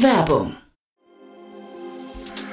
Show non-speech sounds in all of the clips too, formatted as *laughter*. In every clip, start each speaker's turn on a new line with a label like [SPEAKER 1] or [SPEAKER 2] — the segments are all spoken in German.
[SPEAKER 1] Werbung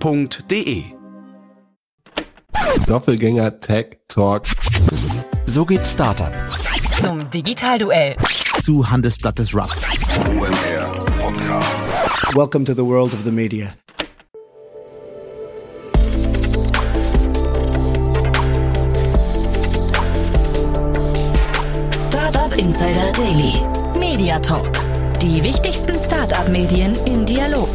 [SPEAKER 2] f.de.
[SPEAKER 3] Doppelgänger Tech Talk.
[SPEAKER 4] So geht Startup.
[SPEAKER 5] Zum Digitalduell.
[SPEAKER 4] Zu Handelsblatt des Rock.
[SPEAKER 6] Welcome to the world of the media.
[SPEAKER 1] Startup Insider Daily.
[SPEAKER 5] Media Talk. Die wichtigsten Startup-Medien im Dialog.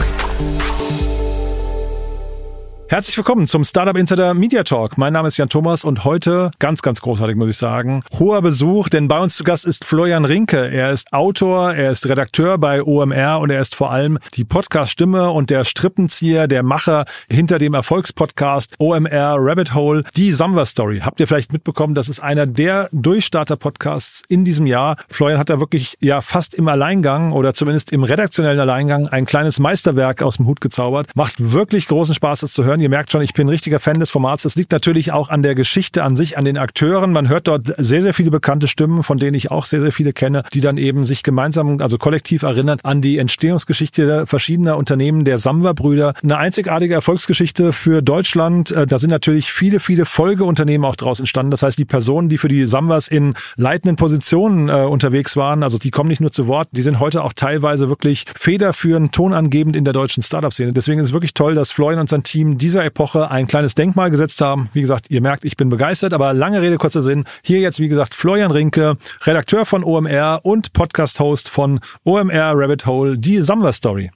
[SPEAKER 7] Herzlich willkommen zum Startup Insider Media Talk. Mein Name ist Jan Thomas und heute ganz, ganz großartig, muss ich sagen. Hoher Besuch, denn bei uns zu Gast ist Florian Rinke. Er ist Autor, er ist Redakteur bei OMR und er ist vor allem die Podcast-Stimme und der Strippenzieher, der Macher hinter dem Erfolgspodcast OMR Rabbit Hole, die Samba Story. Habt ihr vielleicht mitbekommen, das ist einer der Durchstarter-Podcasts in diesem Jahr. Florian hat da wirklich ja fast im Alleingang oder zumindest im redaktionellen Alleingang ein kleines Meisterwerk aus dem Hut gezaubert. Macht wirklich großen Spaß, das zu hören. Ihr merkt schon, ich bin ein richtiger Fan des Formats. Das liegt natürlich auch an der Geschichte an sich, an den Akteuren. Man hört dort sehr, sehr viele bekannte Stimmen, von denen ich auch sehr, sehr viele kenne, die dann eben sich gemeinsam, also kollektiv erinnern an die Entstehungsgeschichte verschiedener Unternehmen der Samwer-Brüder. Eine einzigartige Erfolgsgeschichte für Deutschland. Äh, da sind natürlich viele, viele Folgeunternehmen auch daraus entstanden. Das heißt, die Personen, die für die Samwers in leitenden Positionen äh, unterwegs waren, also die kommen nicht nur zu Wort, die sind heute auch teilweise wirklich federführend, tonangebend in der deutschen Startup-Szene. Deswegen ist es wirklich toll, dass Florian und sein Team diese dieser Epoche ein kleines Denkmal gesetzt haben. Wie gesagt, ihr merkt, ich bin begeistert, aber lange Rede, kurzer Sinn. Hier jetzt, wie gesagt, Florian Rinke, Redakteur von OMR und Podcast-Host von OMR Rabbit Hole, die Summer Story.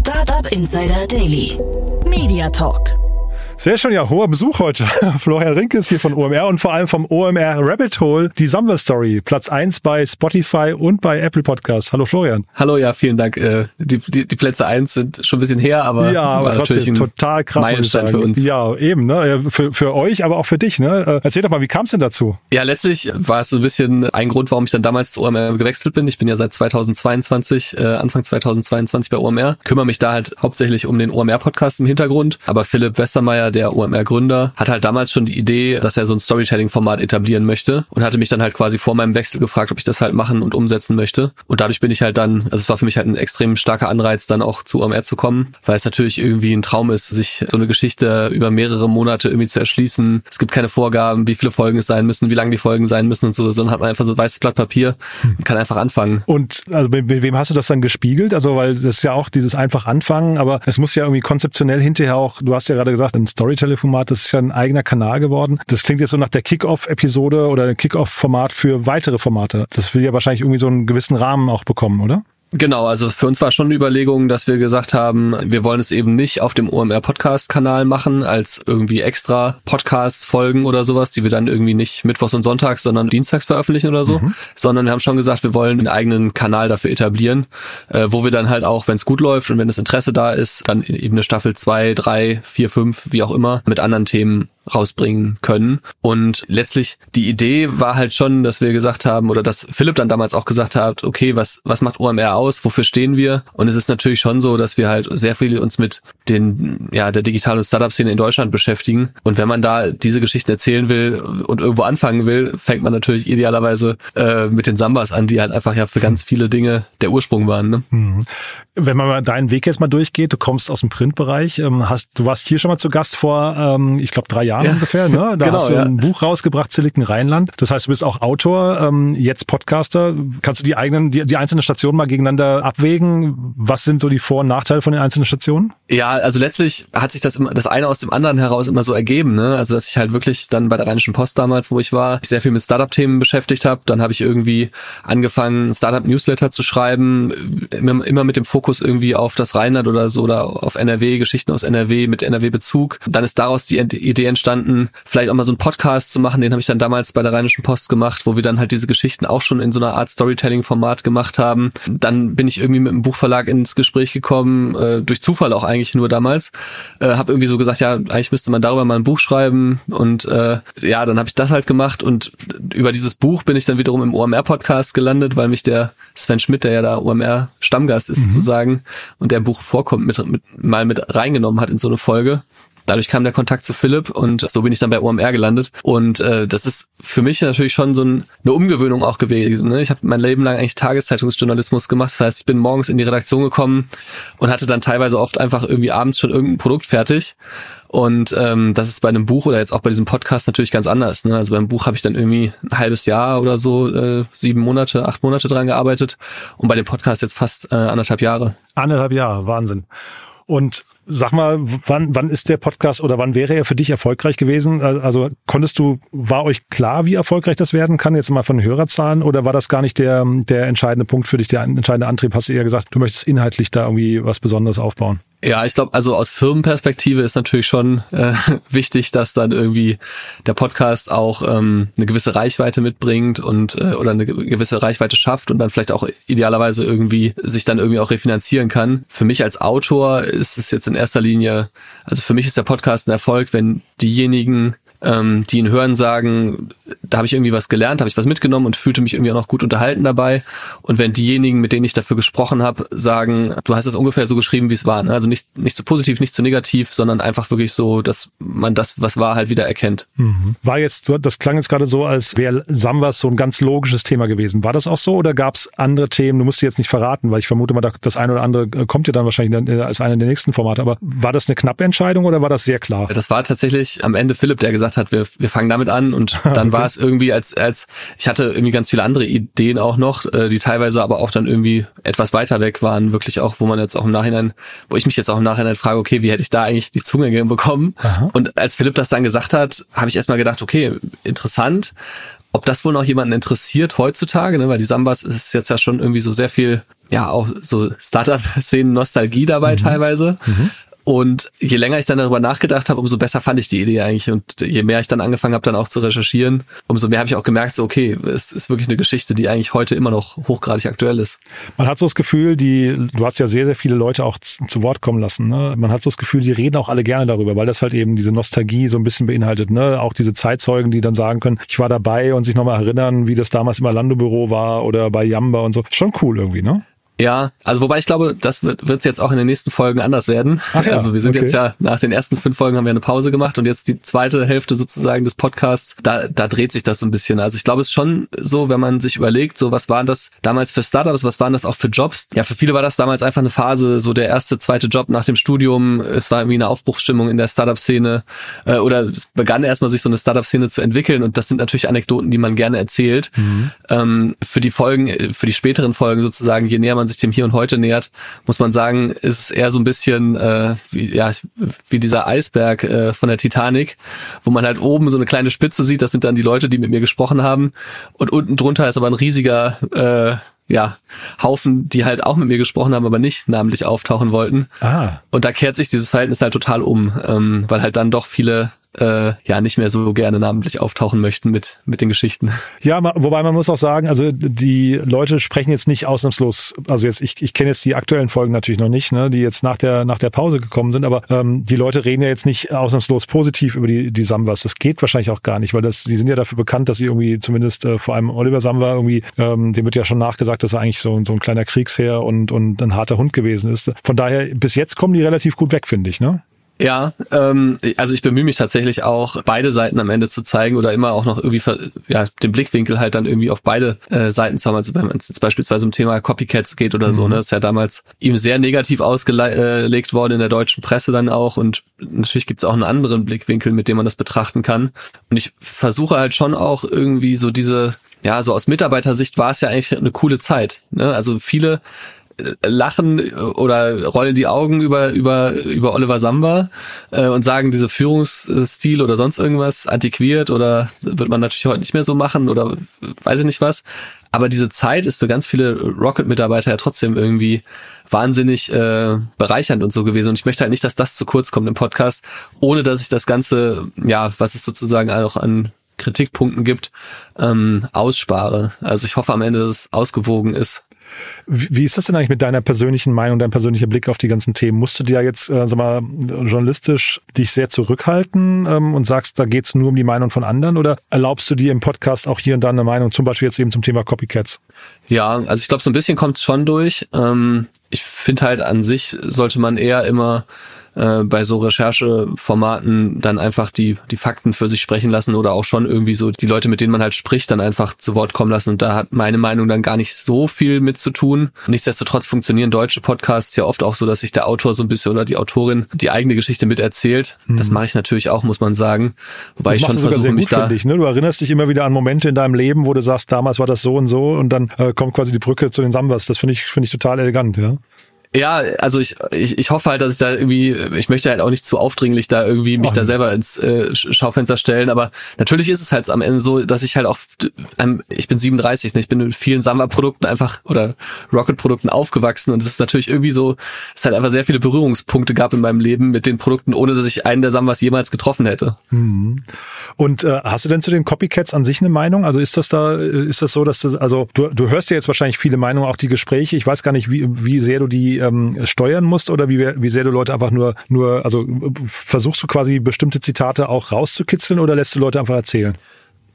[SPEAKER 1] Startup Insider Daily.
[SPEAKER 5] Media Talk.
[SPEAKER 7] Sehr schön, ja, hoher Besuch heute. *laughs* Florian Rinke ist hier von OMR und vor allem vom OMR Rabbit Hole, die Summer Story. Platz eins bei Spotify und bei Apple Podcasts. Hallo Florian.
[SPEAKER 8] Hallo, ja, vielen Dank. Äh, die, die, die Plätze eins sind schon ein bisschen her, aber,
[SPEAKER 7] ja, aber trotzdem total krass.
[SPEAKER 8] Meilenstein für uns.
[SPEAKER 7] Ja, eben, ne? Für, für euch, aber auch für dich, ne? Äh, erzähl doch mal, wie kam es denn dazu?
[SPEAKER 8] Ja, letztlich war es so ein bisschen ein Grund, warum ich dann damals zu OMR gewechselt bin. Ich bin ja seit 2022, äh, Anfang 2022 bei OMR, kümmere mich da halt hauptsächlich um den OMR-Podcast im Hintergrund, aber Philipp Westermeier, der OMR-Gründer, Gründer, hat halt damals schon die Idee, dass er so ein Storytelling-Format etablieren möchte und hatte mich dann halt quasi vor meinem Wechsel gefragt, ob ich das halt machen und umsetzen möchte. Und dadurch bin ich halt dann, also es war für mich halt ein extrem starker Anreiz, dann auch zu OMR zu kommen, weil es natürlich irgendwie ein Traum ist, sich so eine Geschichte über mehrere Monate irgendwie zu erschließen. Es gibt keine Vorgaben, wie viele Folgen es sein müssen, wie lang die Folgen sein müssen und so, sondern hat man einfach so ein weißes Blatt Papier und kann einfach anfangen.
[SPEAKER 7] Und also mit, mit wem hast du das dann gespiegelt? Also weil das ist ja auch dieses einfach anfangen, aber es muss ja irgendwie konzeptionell hinterher auch, du hast ja gerade gesagt, ein Storytelling-Format, das ist ja ein eigener Kanal geworden. Das klingt jetzt so nach der Kick-Off-Episode oder Kick-Off-Format für weitere Formate. Das will ja wahrscheinlich irgendwie so einen gewissen Rahmen auch bekommen, oder?
[SPEAKER 8] Genau, also für uns war schon eine Überlegung, dass wir gesagt haben, wir wollen es eben nicht auf dem OMR Podcast Kanal machen als irgendwie extra Podcast Folgen oder sowas, die wir dann irgendwie nicht mittwochs und sonntags, sondern dienstags veröffentlichen oder so, mhm. sondern wir haben schon gesagt, wir wollen einen eigenen Kanal dafür etablieren, äh, wo wir dann halt auch, wenn es gut läuft und wenn das Interesse da ist, dann eben eine Staffel zwei, drei, vier, fünf, wie auch immer, mit anderen Themen rausbringen können. Und letztlich die Idee war halt schon, dass wir gesagt haben, oder dass Philipp dann damals auch gesagt hat, okay, was, was macht OMR aus? Wofür stehen wir? Und es ist natürlich schon so, dass wir halt sehr viel uns mit den, ja, der digitalen Startup-Szene in Deutschland beschäftigen. Und wenn man da diese Geschichten erzählen will und irgendwo anfangen will, fängt man natürlich idealerweise äh, mit den Sambas an, die halt einfach ja für ganz viele Dinge der Ursprung waren. Ne? Mhm.
[SPEAKER 7] Wenn man mal deinen Weg jetzt mal durchgeht, du kommst aus dem Printbereich, ähm, hast, du warst hier schon mal zu Gast vor, ähm, ich glaube, drei Jahren ja. ungefähr, ne? Da *laughs* genau, hast du ein Buch rausgebracht, Silicon Rheinland. Das heißt, du bist auch Autor, ähm, jetzt Podcaster. Kannst du die eigenen, die, die einzelnen Stationen mal gegeneinander abwägen? Was sind so die Vor- und Nachteile von den einzelnen Stationen?
[SPEAKER 8] Ja, also letztlich hat sich das immer, das eine aus dem anderen heraus immer so ergeben, ne? Also dass ich halt wirklich dann bei der Rheinischen Post damals, wo ich war, sehr viel mit Startup-Themen beschäftigt habe. Dann habe ich irgendwie angefangen, Startup-Newsletter zu schreiben, immer, immer mit dem Fokus irgendwie auf das Rheinland oder so oder auf NRW, Geschichten aus NRW mit NRW-Bezug. Dann ist daraus die Idee entstanden, vielleicht auch mal so einen Podcast zu machen. Den habe ich dann damals bei der Rheinischen Post gemacht, wo wir dann halt diese Geschichten auch schon in so einer Art Storytelling-Format gemacht haben. Dann bin ich irgendwie mit einem Buchverlag ins Gespräch gekommen, äh, durch Zufall auch eigentlich nur damals. Äh, habe irgendwie so gesagt, ja, eigentlich müsste man darüber mal ein Buch schreiben und äh, ja, dann habe ich das halt gemacht und über dieses Buch bin ich dann wiederum im OMR-Podcast gelandet, weil mich der Sven Schmidt, der ja da OMR-Stammgast ist mhm. sozusagen und der Buch vorkommt, mit, mit, mal mit reingenommen hat in so eine Folge. Dadurch kam der Kontakt zu Philipp und so bin ich dann bei OMR gelandet. Und äh, das ist für mich natürlich schon so ein, eine Umgewöhnung auch gewesen. Ne? Ich habe mein Leben lang eigentlich Tageszeitungsjournalismus gemacht. Das heißt, ich bin morgens in die Redaktion gekommen und hatte dann teilweise oft einfach irgendwie abends schon irgendein Produkt fertig. Und ähm, das ist bei einem Buch oder jetzt auch bei diesem Podcast natürlich ganz anders. Ne? Also beim Buch habe ich dann irgendwie ein halbes Jahr oder so, äh, sieben Monate, acht Monate dran gearbeitet. Und bei dem Podcast jetzt fast äh, anderthalb Jahre.
[SPEAKER 7] Anderthalb Jahre, Wahnsinn. Und Sag mal, wann, wann ist der Podcast oder wann wäre er für dich erfolgreich gewesen? Also konntest du, war euch klar, wie erfolgreich das werden kann, jetzt mal von Hörerzahlen, oder war das gar nicht der, der entscheidende Punkt für dich, der entscheidende Antrieb? Hast du eher gesagt, du möchtest inhaltlich da irgendwie was Besonderes aufbauen?
[SPEAKER 8] Ja, ich glaube, also aus Firmenperspektive ist natürlich schon äh, *laughs* wichtig, dass dann irgendwie der Podcast auch ähm, eine gewisse Reichweite mitbringt und äh, oder eine gewisse Reichweite schafft und dann vielleicht auch idealerweise irgendwie sich dann irgendwie auch refinanzieren kann. Für mich als Autor ist es jetzt in erster Linie, also für mich ist der Podcast ein Erfolg, wenn diejenigen ähm, die ihn hören, sagen, da habe ich irgendwie was gelernt, habe ich was mitgenommen und fühlte mich irgendwie auch noch gut unterhalten dabei. Und wenn diejenigen, mit denen ich dafür gesprochen habe, sagen, du hast es ungefähr so geschrieben, wie es war. Ne? Also nicht, nicht zu so positiv, nicht zu so negativ, sondern einfach wirklich so, dass man das, was war, halt wieder erkennt.
[SPEAKER 7] Mhm. War jetzt, das klang jetzt gerade so, als wäre Sambas so ein ganz logisches Thema gewesen. War das auch so oder gab es andere Themen? Du musst sie jetzt nicht verraten, weil ich vermute mal, das eine oder andere kommt ja dann wahrscheinlich als einer der nächsten Formate. Aber war das eine knappe Entscheidung oder war das sehr klar?
[SPEAKER 8] Das war tatsächlich am Ende Philipp, der gesagt hat, wir, wir fangen damit an und *laughs* dann okay. war es irgendwie als, als, ich hatte irgendwie ganz viele andere Ideen auch noch, äh, die teilweise aber auch dann irgendwie etwas weiter weg waren, wirklich auch, wo man jetzt auch im Nachhinein, wo ich mich jetzt auch im Nachhinein frage, okay, wie hätte ich da eigentlich die Zunge bekommen? Aha. Und als Philipp das dann gesagt hat, habe ich erstmal gedacht, okay, interessant. Ob das wohl noch jemanden interessiert heutzutage, ne? weil die Sambas ist jetzt ja schon irgendwie so sehr viel, ja, auch so Startup-Szenen Nostalgie dabei mhm. teilweise. Mhm. Und je länger ich dann darüber nachgedacht habe, umso besser fand ich die Idee eigentlich. Und je mehr ich dann angefangen habe, dann auch zu recherchieren, umso mehr habe ich auch gemerkt, so okay, es ist wirklich eine Geschichte, die eigentlich heute immer noch hochgradig aktuell ist.
[SPEAKER 7] Man hat so das Gefühl, die, du hast ja sehr, sehr viele Leute auch zu Wort kommen lassen. Ne? Man hat so das Gefühl, die reden auch alle gerne darüber, weil das halt eben diese Nostalgie so ein bisschen beinhaltet. Ne? Auch diese Zeitzeugen, die dann sagen können, ich war dabei und sich nochmal erinnern, wie das damals im Alando-Büro war oder bei Jamba und so. Schon cool irgendwie, ne?
[SPEAKER 8] Ja, also wobei ich glaube, das wird wird's jetzt auch in den nächsten Folgen anders werden. Ach ja, also wir sind okay. jetzt ja nach den ersten fünf Folgen haben wir eine Pause gemacht und jetzt die zweite Hälfte sozusagen des Podcasts, da, da dreht sich das so ein bisschen. Also ich glaube, es ist schon so, wenn man sich überlegt, so was waren das damals für Startups, was waren das auch für Jobs? Ja, für viele war das damals einfach eine Phase, so der erste, zweite Job nach dem Studium. Es war irgendwie eine Aufbruchsstimmung in der Startup-Szene äh, oder es begann erstmal sich so eine Startup-Szene zu entwickeln und das sind natürlich Anekdoten, die man gerne erzählt. Mhm. Ähm, für die Folgen, für die späteren Folgen sozusagen, je näher man sich dem Hier und Heute nähert, muss man sagen, ist eher so ein bisschen äh, wie, ja, wie dieser Eisberg äh, von der Titanic, wo man halt oben so eine kleine Spitze sieht, das sind dann die Leute, die mit mir gesprochen haben. Und unten drunter ist aber ein riesiger äh, ja, Haufen, die halt auch mit mir gesprochen haben, aber nicht namentlich auftauchen wollten. Ah. Und da kehrt sich dieses Verhältnis halt total um, ähm, weil halt dann doch viele äh, ja nicht mehr so gerne namentlich auftauchen möchten mit mit den Geschichten.
[SPEAKER 7] Ja, wobei man muss auch sagen, also die Leute sprechen jetzt nicht ausnahmslos, also jetzt ich, ich kenne jetzt die aktuellen Folgen natürlich noch nicht, ne, die jetzt nach der nach der Pause gekommen sind, aber ähm, die Leute reden ja jetzt nicht ausnahmslos positiv über die die Samwas. Das geht wahrscheinlich auch gar nicht, weil das die sind ja dafür bekannt, dass sie irgendwie zumindest äh, vor allem Oliver Samwa irgendwie ähm, dem wird ja schon nachgesagt, dass er eigentlich so so ein kleiner Kriegsherr und und ein harter Hund gewesen ist. Von daher bis jetzt kommen die relativ gut weg, finde ich, ne?
[SPEAKER 8] Ja, ähm, also ich bemühe mich tatsächlich auch, beide Seiten am Ende zu zeigen oder immer auch noch irgendwie ja, den Blickwinkel halt dann irgendwie auf beide äh, Seiten zu haben. Also wenn es jetzt beispielsweise um Thema Copycats geht oder mhm. so, ne, das ist ja damals ihm sehr negativ ausgelegt worden in der deutschen Presse dann auch und natürlich gibt es auch einen anderen Blickwinkel, mit dem man das betrachten kann. Und ich versuche halt schon auch irgendwie so diese, ja, so aus Mitarbeitersicht war es ja eigentlich eine coole Zeit. Ne? Also viele lachen oder rollen die Augen über über über Oliver Samba äh, und sagen diese Führungsstil oder sonst irgendwas antiquiert oder wird man natürlich heute nicht mehr so machen oder weiß ich nicht was. Aber diese Zeit ist für ganz viele Rocket-Mitarbeiter ja trotzdem irgendwie wahnsinnig äh, bereichernd und so gewesen. Und ich möchte halt nicht, dass das zu kurz kommt im Podcast, ohne dass ich das Ganze, ja, was es sozusagen auch an Kritikpunkten gibt, ähm, ausspare. Also ich hoffe am Ende, dass es ausgewogen ist.
[SPEAKER 7] Wie ist das denn eigentlich mit deiner persönlichen Meinung, dein persönlicher Blick auf die ganzen Themen? Musst du dir jetzt, äh, sag mal, journalistisch dich sehr zurückhalten ähm, und sagst, da geht's nur um die Meinung von anderen oder erlaubst du dir im Podcast auch hier und da eine Meinung, zum Beispiel jetzt eben zum Thema Copycats?
[SPEAKER 8] Ja, also ich glaube, so ein bisschen kommt schon durch. Ähm, ich finde halt an sich sollte man eher immer äh, bei so Rechercheformaten dann einfach die, die Fakten für sich sprechen lassen oder auch schon irgendwie so die Leute, mit denen man halt spricht, dann einfach zu Wort kommen lassen. Und da hat meine Meinung dann gar nicht so viel mit zu tun. Nichtsdestotrotz funktionieren deutsche Podcasts ja oft auch so, dass sich der Autor so ein bisschen oder die Autorin die eigene Geschichte miterzählt. Mhm. Das mache ich natürlich auch, muss man sagen.
[SPEAKER 7] Wobei das ich schon versuche, mich da... Ich, ne? Du erinnerst dich immer wieder an Momente in deinem Leben, wo du sagst, damals war das so und so und dann äh, kommt quasi die Brücke zu den Sambas. Das finde ich, finde ich total elegant, ja.
[SPEAKER 8] Ja, also ich, ich, ich hoffe halt, dass ich da irgendwie, ich möchte halt auch nicht zu aufdringlich da irgendwie mich oh. da selber ins äh, Schaufenster stellen, aber natürlich ist es halt am Ende so, dass ich halt auch, ähm, ich bin 37, ne, ich bin mit vielen Samba-Produkten einfach oder Rocket-Produkten aufgewachsen und es ist natürlich irgendwie so, es halt einfach sehr viele Berührungspunkte gab in meinem Leben mit den Produkten, ohne dass ich einen der Sambas jemals getroffen hätte.
[SPEAKER 7] Mhm. Und äh, hast du denn zu den Copycats an sich eine Meinung? Also ist das da, ist das so, dass du, also du, du hörst ja jetzt wahrscheinlich viele Meinungen, auch die Gespräche, ich weiß gar nicht, wie, wie sehr du die ähm, steuern musst oder wie, wie sehr du Leute einfach nur, nur, also versuchst du quasi bestimmte Zitate auch rauszukitzeln oder lässt du Leute einfach erzählen?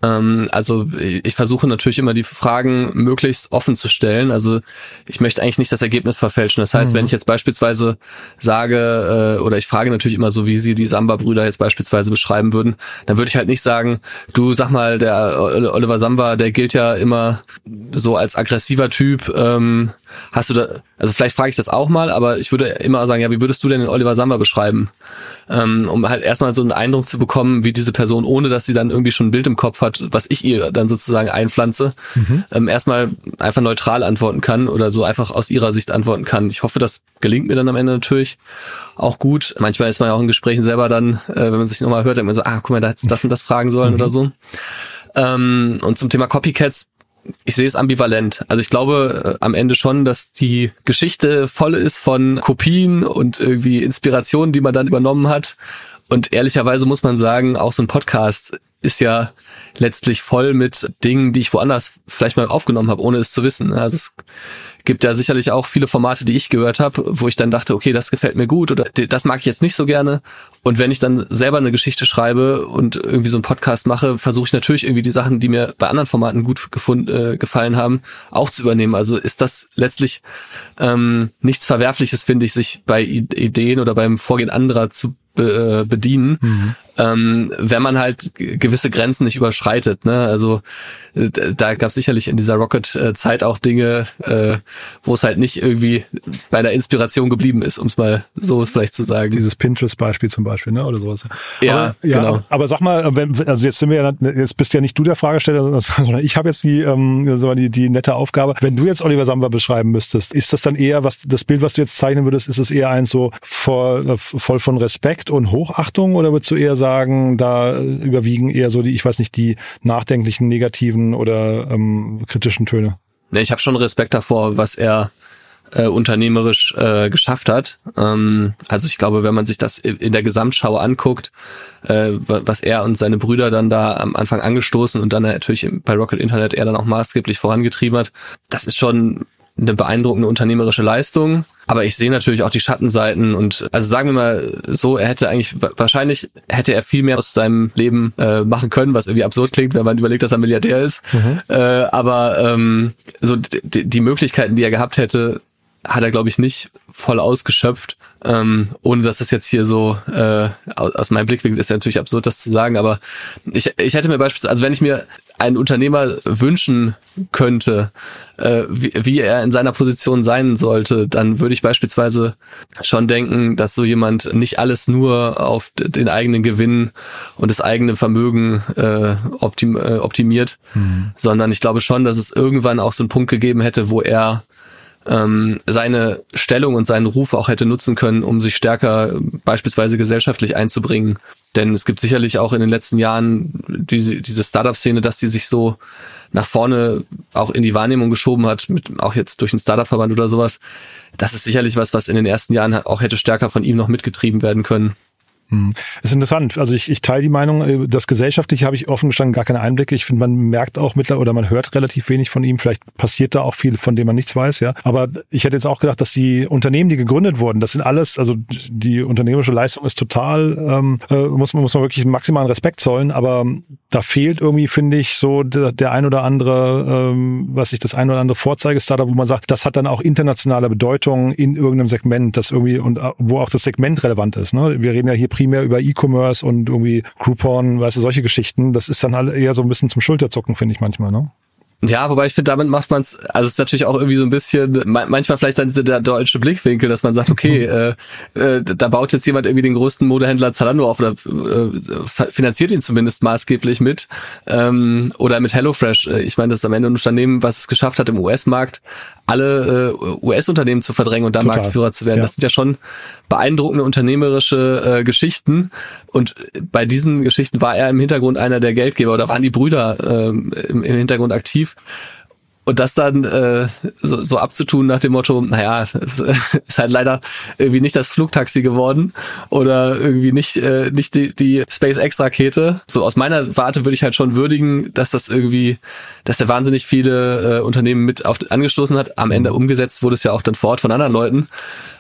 [SPEAKER 8] Ähm, also ich versuche natürlich immer die Fragen möglichst offen zu stellen. Also ich möchte eigentlich nicht das Ergebnis verfälschen. Das heißt, mhm. wenn ich jetzt beispielsweise sage äh, oder ich frage natürlich immer so, wie sie die Samba-Brüder jetzt beispielsweise beschreiben würden, dann würde ich halt nicht sagen, du sag mal, der Oliver Samba, der gilt ja immer so als aggressiver Typ. Ähm, hast du da, also vielleicht frage ich das auch mal, aber ich würde immer sagen, ja, wie würdest du denn den Oliver Samba beschreiben? Ähm, um halt erstmal so einen Eindruck zu bekommen, wie diese Person, ohne dass sie dann irgendwie schon ein Bild im Kopf hat, was ich ihr dann sozusagen einpflanze, mhm. ähm, erstmal einfach neutral antworten kann oder so einfach aus ihrer Sicht antworten kann. Ich hoffe, das gelingt mir dann am Ende natürlich auch gut. Manchmal ist man ja auch in Gesprächen selber dann, äh, wenn man sich nochmal hört, denkt man so, ah, guck mal, da hätte das und das fragen sollen mhm. oder so. Ähm, und zum Thema Copycats ich sehe es ambivalent. Also ich glaube äh, am Ende schon, dass die Geschichte voll ist von Kopien und irgendwie Inspirationen, die man dann übernommen hat. Und ehrlicherweise muss man sagen, auch so ein Podcast ist ja letztlich voll mit Dingen, die ich woanders vielleicht mal aufgenommen habe, ohne es zu wissen. Also es gibt ja sicherlich auch viele Formate, die ich gehört habe, wo ich dann dachte, okay, das gefällt mir gut oder das mag ich jetzt nicht so gerne. Und wenn ich dann selber eine Geschichte schreibe und irgendwie so einen Podcast mache, versuche ich natürlich irgendwie die Sachen, die mir bei anderen Formaten gut gefunden, äh, gefallen haben, auch zu übernehmen. Also ist das letztlich ähm, nichts Verwerfliches, finde ich, sich bei Ideen oder beim Vorgehen anderer zu be, äh, bedienen, mhm. Ähm, wenn man halt gewisse Grenzen nicht überschreitet. Ne? Also äh, da gab es sicherlich in dieser Rocket-Zeit auch Dinge, äh, wo es halt nicht irgendwie bei der Inspiration geblieben ist, um es mal so vielleicht zu sagen.
[SPEAKER 7] Dieses Pinterest-Beispiel zum Beispiel, ne? Oder sowas.
[SPEAKER 8] Ja, aber, ja genau.
[SPEAKER 7] Aber sag mal, wenn, also jetzt sind wir ja, jetzt bist ja nicht du der Fragesteller, sondern *laughs* ich habe jetzt die, ähm, die, die nette Aufgabe. Wenn du jetzt Oliver Samba beschreiben müsstest, ist das dann eher, was das Bild, was du jetzt zeichnen würdest, ist es eher eins so voll, voll von Respekt und Hochachtung oder würdest du eher sagen, da überwiegen eher so die, ich weiß nicht, die nachdenklichen, negativen oder ähm, kritischen Töne?
[SPEAKER 8] Ne, ich habe schon Respekt davor, was er äh, unternehmerisch äh, geschafft hat. Ähm, also ich glaube, wenn man sich das in der Gesamtschau anguckt, äh, was er und seine Brüder dann da am Anfang angestoßen und dann natürlich bei Rocket Internet er dann auch maßgeblich vorangetrieben hat, das ist schon eine beeindruckende unternehmerische Leistung. Aber ich sehe natürlich auch die Schattenseiten und also sagen wir mal so, er hätte eigentlich wahrscheinlich hätte er viel mehr aus seinem Leben äh, machen können, was irgendwie absurd klingt, wenn man überlegt, dass er Milliardär ist. Mhm. Äh, aber ähm, so die Möglichkeiten, die er gehabt hätte, hat er glaube ich nicht voll ausgeschöpft. Ähm, ohne dass das jetzt hier so äh, aus meinem Blickwinkel ist ja natürlich absurd, das zu sagen, aber ich, ich hätte mir beispielsweise, also wenn ich mir einen Unternehmer wünschen könnte, äh, wie, wie er in seiner Position sein sollte, dann würde ich beispielsweise schon denken, dass so jemand nicht alles nur auf den eigenen Gewinn und das eigene Vermögen äh, optim, äh, optimiert, mhm. sondern ich glaube schon, dass es irgendwann auch so einen Punkt gegeben hätte, wo er ähm, seine Stellung und seinen Ruf auch hätte nutzen können, um sich stärker beispielsweise gesellschaftlich einzubringen. Denn es gibt sicherlich auch in den letzten Jahren diese, diese Startup-Szene, dass die sich so nach vorne auch in die Wahrnehmung geschoben hat, mit, auch jetzt durch den Startup-Verband oder sowas. Das ist sicherlich was, was in den ersten Jahren auch hätte stärker von ihm noch mitgetrieben werden können.
[SPEAKER 7] Hm. Ist interessant. Also ich, ich teile die Meinung, äh, das Gesellschaftliche habe ich offen gestanden gar keine Einblicke. Ich finde, man merkt auch mittlerweile oder man hört relativ wenig von ihm. Vielleicht passiert da auch viel, von dem man nichts weiß, ja. Aber ich hätte jetzt auch gedacht, dass die Unternehmen, die gegründet wurden, das sind alles, also die unternehmerische Leistung ist total, ähm, äh, muss man muss man wirklich maximalen Respekt zollen. Aber da fehlt irgendwie, finde ich, so der, der ein oder andere, ähm, was ich das ein oder andere Vorzeige-Startup, wo man sagt, das hat dann auch internationale Bedeutung in irgendeinem Segment, das irgendwie und äh, wo auch das Segment relevant ist. Ne? Wir reden ja hier primär über E-Commerce und irgendwie Groupon, weißt du, solche Geschichten. Das ist dann halt eher so ein bisschen zum Schulterzucken, finde ich manchmal, ne?
[SPEAKER 8] Ja, wobei ich finde, damit macht man es, also es ist natürlich auch irgendwie so ein bisschen, manchmal vielleicht dann der deutsche Blickwinkel, dass man sagt, okay, äh, äh, da baut jetzt jemand irgendwie den größten Modehändler Zalando auf oder äh, finanziert ihn zumindest maßgeblich mit. Ähm, oder mit HelloFresh. Äh, ich meine, das ist am Ende ein Unternehmen, was es geschafft hat, im US-Markt alle äh, US-Unternehmen zu verdrängen und da Total. Marktführer zu werden. Ja. Das sind ja schon beeindruckende unternehmerische äh, Geschichten. Und bei diesen Geschichten war er im Hintergrund einer der Geldgeber oder waren die Brüder äh, im, im Hintergrund aktiv. Und das dann äh, so, so abzutun nach dem Motto, naja, *laughs* es ist halt leider irgendwie nicht das Flugtaxi geworden oder irgendwie nicht, äh, nicht die, die SpaceX-Rakete. So aus meiner Warte würde ich halt schon würdigen, dass das irgendwie, dass der wahnsinnig viele äh, Unternehmen mit auf, angestoßen hat. Am Ende umgesetzt wurde es ja auch dann vor Ort von anderen Leuten.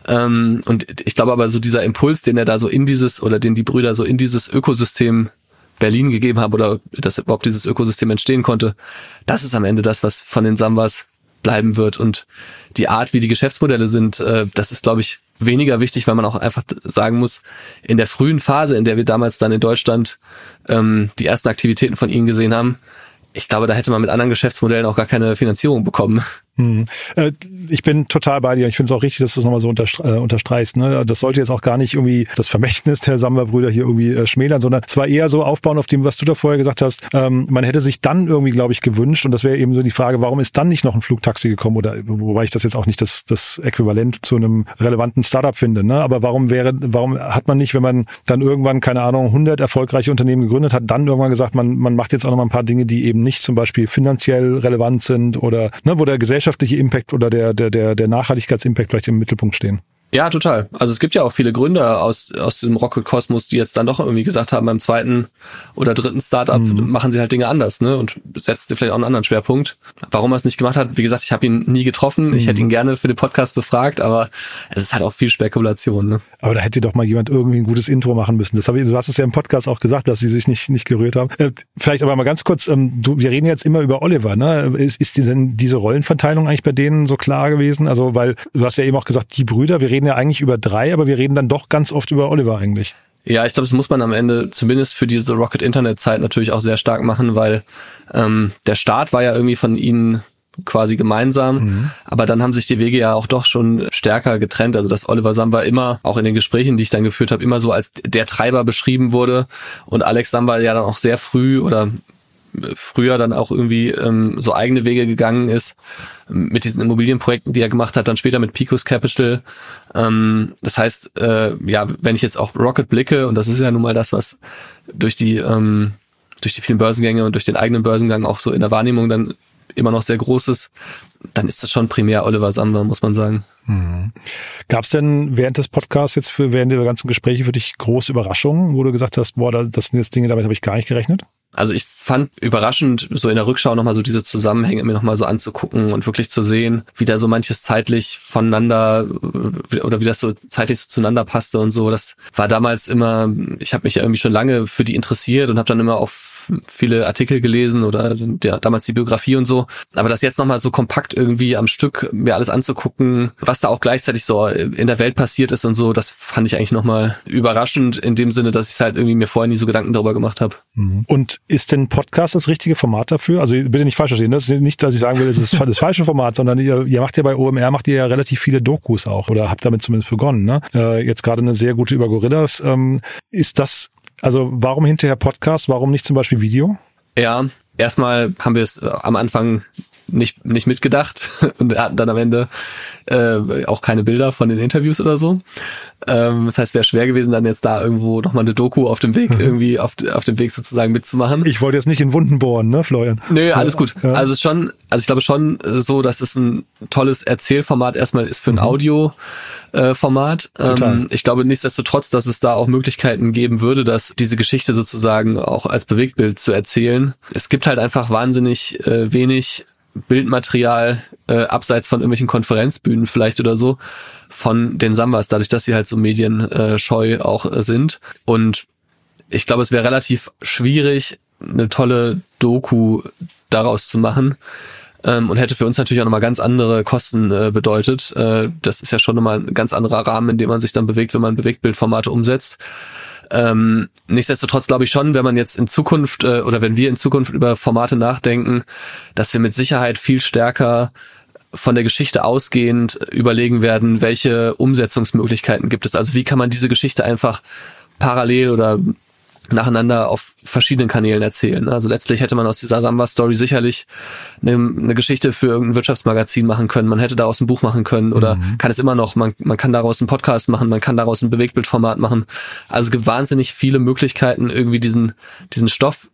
[SPEAKER 8] Ähm, und ich glaube aber so dieser Impuls, den er da so in dieses oder den die Brüder so in dieses Ökosystem Berlin gegeben haben oder dass überhaupt dieses Ökosystem entstehen konnte, das ist am Ende das, was von den Sambas bleiben wird. Und die Art, wie die Geschäftsmodelle sind, äh, das ist, glaube ich, weniger wichtig, weil man auch einfach sagen muss, in der frühen Phase, in der wir damals dann in Deutschland ähm, die ersten Aktivitäten von ihnen gesehen haben, ich glaube, da hätte man mit anderen Geschäftsmodellen auch gar keine Finanzierung bekommen.
[SPEAKER 7] Hm. Äh, ich bin total bei dir. Ich finde es auch richtig, dass du es nochmal so äh, unterstreichst. Ne? Das sollte jetzt auch gar nicht irgendwie das Vermächtnis der Samba-Brüder hier irgendwie äh, schmälern, sondern es war eher so aufbauen auf dem, was du da vorher gesagt hast. Ähm, man hätte sich dann irgendwie, glaube ich, gewünscht, und das wäre eben so die Frage, warum ist dann nicht noch ein Flugtaxi gekommen? Oder wobei ich das jetzt auch nicht das, das Äquivalent zu einem relevanten Startup finde. Ne? Aber warum wäre, warum hat man nicht, wenn man dann irgendwann, keine Ahnung, 100 erfolgreiche Unternehmen gegründet hat, dann irgendwann gesagt, man, man macht jetzt auch noch mal ein paar Dinge, die eben nicht zum Beispiel finanziell relevant sind oder ne, wo der gesellschaftliche Impact oder der, der, der, der Nachhaltigkeitsimpact vielleicht im Mittelpunkt stehen.
[SPEAKER 8] Ja, total. Also es gibt ja auch viele Gründer aus, aus diesem Rocket-Kosmos, die jetzt dann doch irgendwie gesagt haben, beim zweiten oder dritten Startup mhm. machen sie halt Dinge anders, ne? Und setzen sie vielleicht auch einen anderen Schwerpunkt. Warum er es nicht gemacht hat, wie gesagt, ich habe ihn nie getroffen. Mhm. Ich hätte ihn gerne für den Podcast befragt, aber es ist halt auch viel Spekulation, ne?
[SPEAKER 7] Aber da hätte doch mal jemand irgendwie ein gutes Intro machen müssen. Das hab ich, du hast es ja im Podcast auch gesagt, dass sie sich nicht, nicht gerührt haben. Äh, vielleicht aber mal ganz kurz, ähm, du, wir reden jetzt immer über Oliver, ne? Ist, ist denn diese Rollenverteilung eigentlich bei denen so klar gewesen? Also, weil du hast ja eben auch gesagt, die Brüder, wir reden ja eigentlich über drei, aber wir reden dann doch ganz oft über Oliver eigentlich.
[SPEAKER 8] Ja, ich glaube, das muss man am Ende zumindest für diese Rocket Internet Zeit natürlich auch sehr stark machen, weil ähm, der Start war ja irgendwie von ihnen quasi gemeinsam, mhm. aber dann haben sich die Wege ja auch doch schon stärker getrennt. Also dass Oliver Samba immer, auch in den Gesprächen, die ich dann geführt habe, immer so als der Treiber beschrieben wurde und Alex Samba ja dann auch sehr früh oder früher dann auch irgendwie ähm, so eigene Wege gegangen ist mit diesen Immobilienprojekten, die er gemacht hat, dann später mit Picos Capital. Ähm, das heißt, äh, ja, wenn ich jetzt auf Rocket blicke, und das ist ja nun mal das, was durch die ähm, durch die vielen Börsengänge und durch den eigenen Börsengang auch so in der Wahrnehmung dann immer noch sehr groß ist, dann ist das schon primär Oliver Samba, muss man sagen.
[SPEAKER 7] Mhm. Gab es denn während des Podcasts jetzt für während dieser ganzen Gespräche für dich große Überraschungen, wo du gesagt hast, boah, das sind jetzt Dinge, damit habe ich gar nicht gerechnet?
[SPEAKER 8] Also ich fand überraschend, so in der Rückschau nochmal so diese Zusammenhänge mir nochmal so anzugucken und wirklich zu sehen, wie da so manches zeitlich voneinander oder wie das so zeitlich so zueinander passte und so. Das war damals immer, ich habe mich ja irgendwie schon lange für die interessiert und habe dann immer auf viele Artikel gelesen oder ja, damals die Biografie und so. Aber das jetzt nochmal so kompakt irgendwie am Stück mir alles anzugucken, was da auch gleichzeitig so in der Welt passiert ist und so, das fand ich eigentlich nochmal überraschend in dem Sinne, dass ich halt irgendwie mir vorher nie so Gedanken darüber gemacht habe.
[SPEAKER 7] Mhm. Und ist denn Podcast das richtige Format dafür? Also bitte nicht falsch verstehen, das ist nicht, dass ich sagen will, es ist das falsche Format, sondern ihr, ihr macht ja bei OMR, macht ihr ja relativ viele Dokus auch oder habt damit zumindest begonnen. Ne? Äh, jetzt gerade eine sehr gute über Gorillas. Ähm, ist das also warum hinterher Podcast? Warum nicht zum Beispiel Video?
[SPEAKER 8] Ja, erstmal haben wir es äh, am Anfang nicht, nicht mitgedacht *laughs* und hatten dann am Ende äh, auch keine Bilder von den Interviews oder so. Ähm, das heißt, wäre schwer gewesen, dann jetzt da irgendwo nochmal eine Doku auf dem Weg, mhm. irgendwie auf, auf dem Weg sozusagen mitzumachen.
[SPEAKER 7] Ich wollte jetzt nicht in Wunden bohren, ne, Florian?
[SPEAKER 8] Nö, alles gut. Ja. Also schon, also ich glaube schon äh, so, dass es ein tolles Erzählformat erstmal ist für ein mhm. Audio. Äh. Ähm, ich glaube nichtsdestotrotz, dass es da auch Möglichkeiten geben würde, dass diese Geschichte sozusagen auch als Bewegtbild zu erzählen. Es gibt halt einfach wahnsinnig äh, wenig Bildmaterial äh, abseits von irgendwelchen Konferenzbühnen vielleicht oder so von den Sambas, dadurch, dass sie halt so medienscheu auch sind. Und ich glaube, es wäre relativ schwierig, eine tolle Doku daraus zu machen. Ähm, und hätte für uns natürlich auch nochmal ganz andere Kosten äh, bedeutet. Äh, das ist ja schon nochmal ein ganz anderer Rahmen, in dem man sich dann bewegt, wenn man Bewegtbildformate umsetzt. Ähm, nichtsdestotrotz glaube ich schon, wenn man jetzt in Zukunft äh, oder wenn wir in Zukunft über Formate nachdenken, dass wir mit Sicherheit viel stärker von der Geschichte ausgehend überlegen werden, welche Umsetzungsmöglichkeiten gibt es. Also wie kann man diese Geschichte einfach parallel oder nacheinander auf verschiedenen Kanälen erzählen. Also letztlich hätte man aus dieser Samba-Story sicherlich eine, eine, Geschichte für irgendein Wirtschaftsmagazin machen können. Man hätte daraus ein Buch machen können oder mhm. kann es immer noch. Man, man kann daraus einen Podcast machen, man kann daraus ein Bewegtbildformat machen. Also es gibt wahnsinnig viele Möglichkeiten, irgendwie diesen, diesen Stoff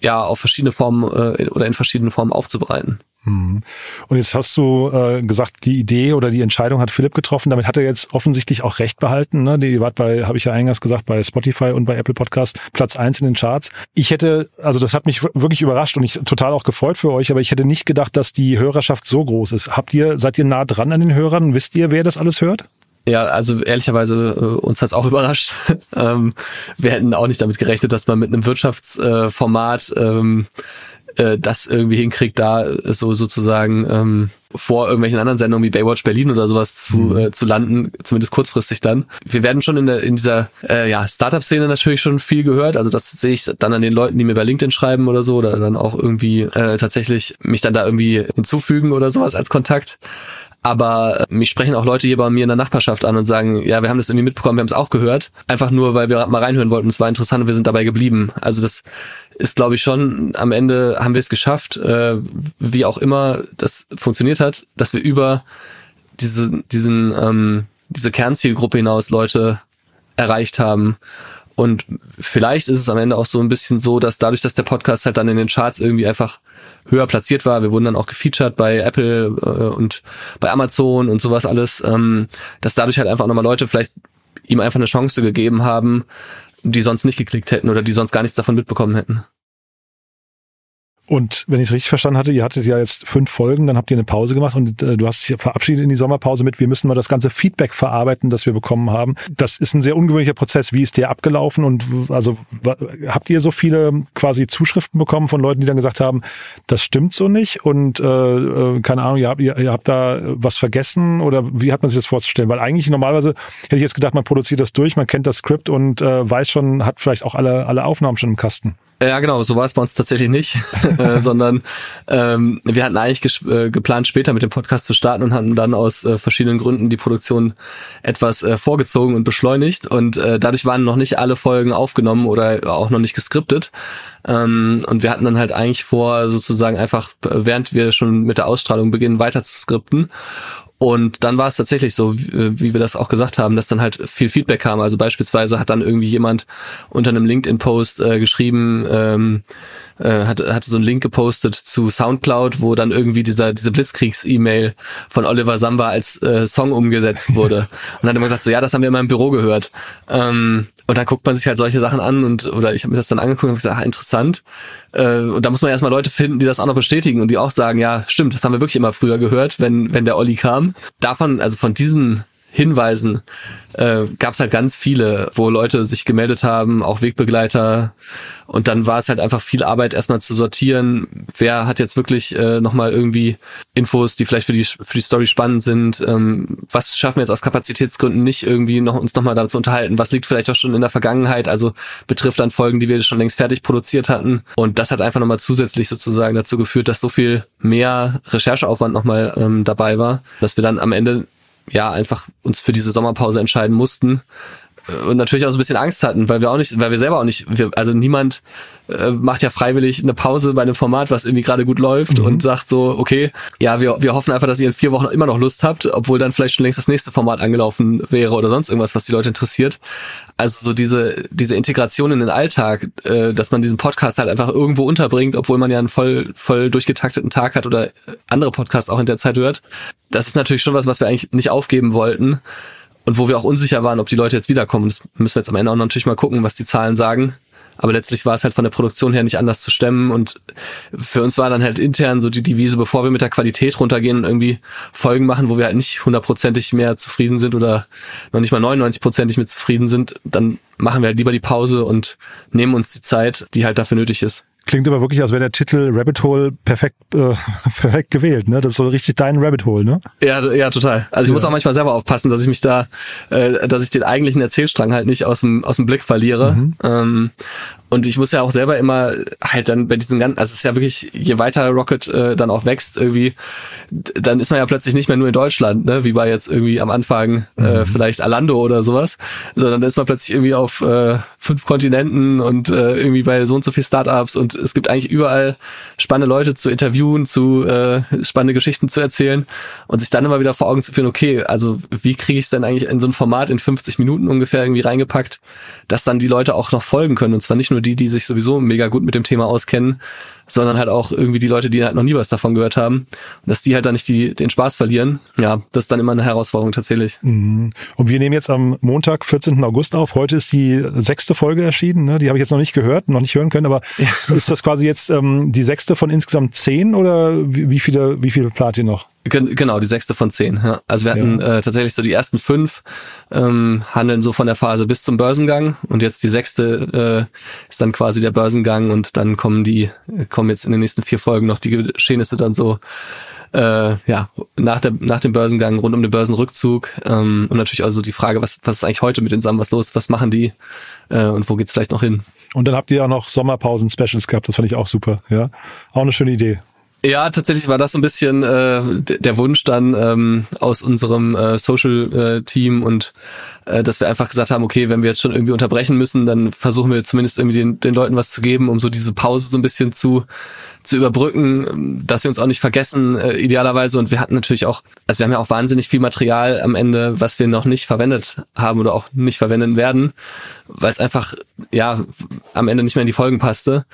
[SPEAKER 8] ja auf verschiedene Formen äh, oder in verschiedenen Formen aufzubereiten.
[SPEAKER 7] Mhm. Und jetzt hast du äh, gesagt, die Idee oder die Entscheidung hat Philipp getroffen. Damit hat er jetzt offensichtlich auch recht behalten. Ne? Die war bei, habe ich ja eingangs gesagt, bei Spotify und bei Apple Podcast Platz eins in den Charts. Ich hätte, also das hat mich wirklich überrascht und ich total auch gefreut für euch, aber ich hätte nicht gedacht, dass die Hörerschaft so groß ist. Habt ihr, seid ihr nah dran an den Hörern? Wisst ihr, wer das alles hört?
[SPEAKER 8] Ja, also ehrlicherweise äh, uns hat's auch *laughs* überrascht. ähm, wir hätten auch nicht damit gerechnet, dass man mit einem Wirtschaftsformat äh, ähm, äh, das irgendwie hinkriegt, da so sozusagen ähm, vor irgendwelchen anderen Sendungen wie Baywatch Berlin oder sowas zu, mhm. äh, zu landen, zumindest kurzfristig dann. Wir werden schon in, der, in dieser äh, ja, Startup-Szene natürlich schon viel gehört. Also das sehe ich dann an den Leuten, die mir bei LinkedIn schreiben oder so, oder dann auch irgendwie äh, tatsächlich mich dann da irgendwie hinzufügen oder sowas als Kontakt. Aber äh, mich sprechen auch Leute hier bei mir in der Nachbarschaft an und sagen, ja, wir haben das irgendwie mitbekommen, wir haben es auch gehört. Einfach nur, weil wir mal reinhören wollten. Es war interessant und wir sind dabei geblieben. Also das ist, glaube ich, schon, am Ende haben wir es geschafft, äh, wie auch immer das funktioniert hat, dass wir über diese, diesen, ähm, diese Kernzielgruppe hinaus Leute erreicht haben. Und vielleicht ist es am Ende auch so ein bisschen so, dass dadurch, dass der Podcast halt dann in den Charts irgendwie einfach höher platziert war, wir wurden dann auch gefeatured bei Apple äh, und bei Amazon und sowas alles, ähm, dass dadurch halt einfach nochmal Leute vielleicht ihm einfach eine Chance gegeben haben, die sonst nicht geklickt hätten oder die sonst gar nichts davon mitbekommen hätten.
[SPEAKER 7] Und wenn ich es richtig verstanden hatte, ihr hattet ja jetzt fünf Folgen, dann habt ihr eine Pause gemacht und äh, du hast dich verabschiedet in die Sommerpause mit, wir müssen mal das ganze Feedback verarbeiten, das wir bekommen haben. Das ist ein sehr ungewöhnlicher Prozess. Wie ist der abgelaufen und also habt ihr so viele quasi Zuschriften bekommen von Leuten, die dann gesagt haben, das stimmt so nicht und äh, äh keine Ahnung, ihr habt, ihr, ihr habt da was vergessen oder wie hat man sich das vorzustellen? Weil eigentlich normalerweise hätte ich jetzt gedacht, man produziert das durch, man kennt das Skript und äh, weiß schon, hat vielleicht auch alle, alle Aufnahmen schon im Kasten.
[SPEAKER 8] Ja, genau, so war es bei uns tatsächlich nicht, *laughs* äh, sondern ähm, wir hatten eigentlich äh, geplant, später mit dem Podcast zu starten und hatten dann aus äh, verschiedenen Gründen die Produktion etwas äh, vorgezogen und beschleunigt und äh, dadurch waren noch nicht alle Folgen aufgenommen oder auch noch nicht geskriptet. Ähm, und wir hatten dann halt eigentlich vor, sozusagen einfach, während wir schon mit der Ausstrahlung beginnen, weiter zu skripten. Und dann war es tatsächlich so, wie wir das auch gesagt haben, dass dann halt viel Feedback kam. Also beispielsweise hat dann irgendwie jemand unter einem LinkedIn-Post äh, geschrieben, ähm, äh, hat, hatte so einen Link gepostet zu Soundcloud, wo dann irgendwie dieser diese Blitzkriegs-E-Mail von Oliver Samba als äh, Song umgesetzt wurde. *laughs* Und dann hat immer gesagt, so ja, das haben wir immer im Büro gehört. Ähm, und dann guckt man sich halt solche Sachen an und oder ich habe mir das dann angeguckt und gesagt, ah, interessant. Äh, und da muss man erstmal Leute finden, die das auch noch bestätigen und die auch sagen, ja, stimmt, das haben wir wirklich immer früher gehört, wenn wenn der Olli kam. Davon, also von diesen Hinweisen äh, gab es halt ganz viele, wo Leute sich gemeldet haben, auch Wegbegleiter. Und dann war es halt einfach viel Arbeit, erstmal zu sortieren, wer hat jetzt wirklich äh, nochmal irgendwie Infos, die vielleicht für die, für die Story spannend sind. Ähm, was schaffen wir jetzt aus Kapazitätsgründen nicht irgendwie noch uns nochmal dazu unterhalten? Was liegt vielleicht auch schon in der Vergangenheit? Also betrifft dann Folgen, die wir schon längst fertig produziert hatten. Und das hat einfach nochmal zusätzlich sozusagen dazu geführt, dass so viel mehr Rechercheaufwand nochmal ähm, dabei war, dass wir dann am Ende ja einfach uns für diese Sommerpause entscheiden mussten, und natürlich auch so ein bisschen Angst hatten, weil wir auch nicht, weil wir selber auch nicht, wir, also niemand äh, macht ja freiwillig eine Pause bei einem Format, was irgendwie gerade gut läuft mhm. und sagt so, okay, ja, wir, wir hoffen einfach, dass ihr in vier Wochen immer noch Lust habt, obwohl dann vielleicht schon längst das nächste Format angelaufen wäre oder sonst irgendwas, was die Leute interessiert. Also so diese, diese Integration in den Alltag, äh, dass man diesen Podcast halt einfach irgendwo unterbringt, obwohl man ja einen voll, voll durchgetakteten Tag hat oder andere Podcasts auch in der Zeit hört. Das ist natürlich schon was, was wir eigentlich nicht aufgeben wollten und wo wir auch unsicher waren, ob die Leute jetzt wiederkommen. Das müssen wir jetzt am Ende auch natürlich mal gucken, was die Zahlen sagen. Aber letztlich war es halt von der Produktion her nicht anders zu stemmen und für uns war dann halt intern so die Devise, bevor wir mit der Qualität runtergehen und irgendwie Folgen machen, wo wir halt nicht hundertprozentig mehr zufrieden sind oder noch nicht mal 99-prozentig mit zufrieden sind, dann machen wir halt lieber die Pause und nehmen uns die Zeit, die halt dafür nötig ist.
[SPEAKER 7] Klingt aber wirklich, als wäre der Titel Rabbit Hole perfekt, äh, *laughs* perfekt gewählt, ne? Das ist so richtig dein Rabbit Hole, ne?
[SPEAKER 8] Ja, ja, total. Also ich ja. muss auch manchmal selber aufpassen, dass ich mich da, äh, dass ich den eigentlichen Erzählstrang halt nicht aus dem, aus dem Blick verliere. Mhm. Ähm, und ich muss ja auch selber immer halt dann bei diesen ganzen, also es ist ja wirklich, je weiter Rocket äh, dann auch wächst, irgendwie, dann ist man ja plötzlich nicht mehr nur in Deutschland, ne, wie bei jetzt irgendwie am Anfang äh, mhm. äh, vielleicht Alando oder sowas, sondern dann ist man plötzlich irgendwie auf äh, fünf Kontinenten und äh, irgendwie bei so und so viel Startups und es gibt eigentlich überall spannende Leute zu interviewen, zu äh, spannende Geschichten zu erzählen und sich dann immer wieder vor Augen zu führen, okay, also wie kriege ich es denn eigentlich in so ein Format in 50 Minuten ungefähr irgendwie reingepackt, dass dann die Leute auch noch folgen können. Und zwar nicht nur die, die sich sowieso mega gut mit dem Thema auskennen, sondern halt auch irgendwie die Leute, die halt noch nie was davon gehört haben. Dass die halt dann nicht die, den Spaß verlieren. Ja, das ist dann immer eine Herausforderung tatsächlich.
[SPEAKER 7] Mhm. Und wir nehmen jetzt am Montag, 14. August auf. Heute ist die sechste Folge erschienen. Ne? Die habe ich jetzt noch nicht gehört, noch nicht hören können. Aber ja. ist das quasi jetzt ähm, die sechste von insgesamt zehn oder wie, wie viele, wie viele plant ihr noch?
[SPEAKER 8] Genau, die sechste von zehn. Ja. Also wir hatten ja. äh, tatsächlich so die ersten fünf ähm, handeln so von der Phase bis zum Börsengang und jetzt die sechste äh, ist dann quasi der Börsengang und dann kommen die kommen jetzt in den nächsten vier Folgen noch die Geschehnisse dann so äh, ja nach der nach dem Börsengang rund um den Börsenrückzug ähm, und natürlich also die Frage was was ist eigentlich heute mit den Samen was los was machen die äh, und wo geht's vielleicht noch hin
[SPEAKER 7] und dann habt ihr auch noch Sommerpausen Specials gehabt das fand ich auch super ja auch eine schöne Idee
[SPEAKER 8] ja, tatsächlich war das so ein bisschen äh, der Wunsch dann ähm, aus unserem äh, Social-Team äh, und äh, dass wir einfach gesagt haben, okay, wenn wir jetzt schon irgendwie unterbrechen müssen, dann versuchen wir zumindest irgendwie den, den Leuten was zu geben, um so diese Pause so ein bisschen zu zu überbrücken, dass sie uns auch nicht vergessen, äh, idealerweise. Und wir hatten natürlich auch, also wir haben ja auch wahnsinnig viel Material am Ende, was wir noch nicht verwendet haben oder auch nicht verwenden werden, weil es einfach, ja, am Ende nicht mehr in die Folgen passte.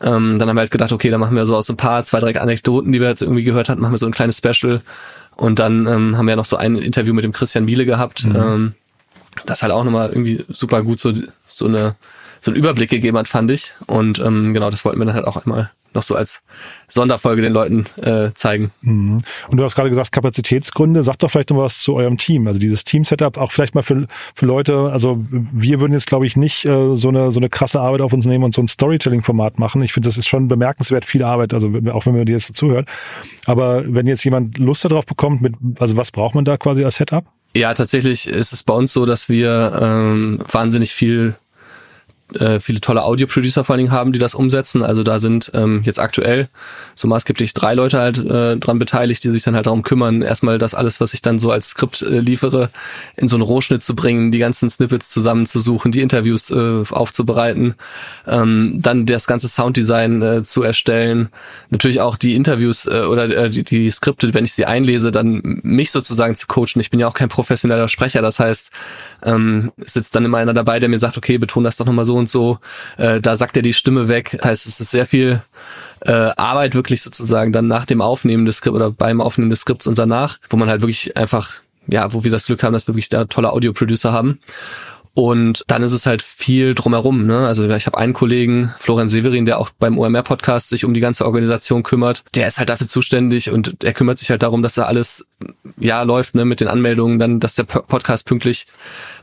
[SPEAKER 8] Ähm, dann haben wir halt gedacht, okay, dann machen wir so aus ein paar, zwei, drei Anekdoten, die wir jetzt irgendwie gehört hatten, machen wir so ein kleines Special. Und dann ähm, haben wir noch so ein Interview mit dem Christian Miele gehabt. Mhm. Ähm, das halt auch nochmal irgendwie super gut so, so eine so einen Überblick gegeben hat, fand ich. Und ähm, genau, das wollten wir dann halt auch einmal noch so als Sonderfolge den Leuten äh, zeigen.
[SPEAKER 7] Mhm. Und du hast gerade gesagt, Kapazitätsgründe. Sag doch vielleicht noch was zu eurem Team. Also dieses Team-Setup auch vielleicht mal für, für Leute, also wir würden jetzt, glaube ich, nicht äh, so, eine, so eine krasse Arbeit auf uns nehmen und so ein Storytelling-Format machen. Ich finde, das ist schon bemerkenswert viel Arbeit, also auch wenn man dir jetzt zuhört. Aber wenn jetzt jemand Lust darauf bekommt, mit, also was braucht man da quasi als Setup?
[SPEAKER 8] Ja, tatsächlich ist es bei uns so, dass wir ähm, wahnsinnig viel äh, viele tolle Audio-Producer vor allen Dingen haben, die das umsetzen. Also da sind ähm, jetzt aktuell so maßgeblich drei Leute halt äh, dran beteiligt, die sich dann halt darum kümmern, erstmal das alles, was ich dann so als Skript äh, liefere, in so einen Rohschnitt zu bringen, die ganzen Snippets zusammenzusuchen, die Interviews äh, aufzubereiten, ähm, dann das ganze Sounddesign äh, zu erstellen, natürlich auch die Interviews äh, oder äh, die, die Skripte, wenn ich sie einlese, dann mich sozusagen zu coachen. Ich bin ja auch kein professioneller Sprecher, das heißt, ähm, sitzt dann immer einer dabei, der mir sagt, okay, beton das doch nochmal so und so, äh, da sagt er die Stimme weg. Das heißt, es ist sehr viel äh, Arbeit wirklich sozusagen dann nach dem Aufnehmen des Skripts oder beim Aufnehmen des Skripts und danach, wo man halt wirklich einfach, ja, wo wir das Glück haben, dass wir wirklich da tolle Audio-Producer haben. Und dann ist es halt viel drumherum. Ne? Also ich habe einen Kollegen, Florian Severin, der auch beim OMR-Podcast sich um die ganze Organisation kümmert. Der ist halt dafür zuständig und er kümmert sich halt darum, dass da alles ja läuft ne, mit den Anmeldungen, dann, dass der Podcast pünktlich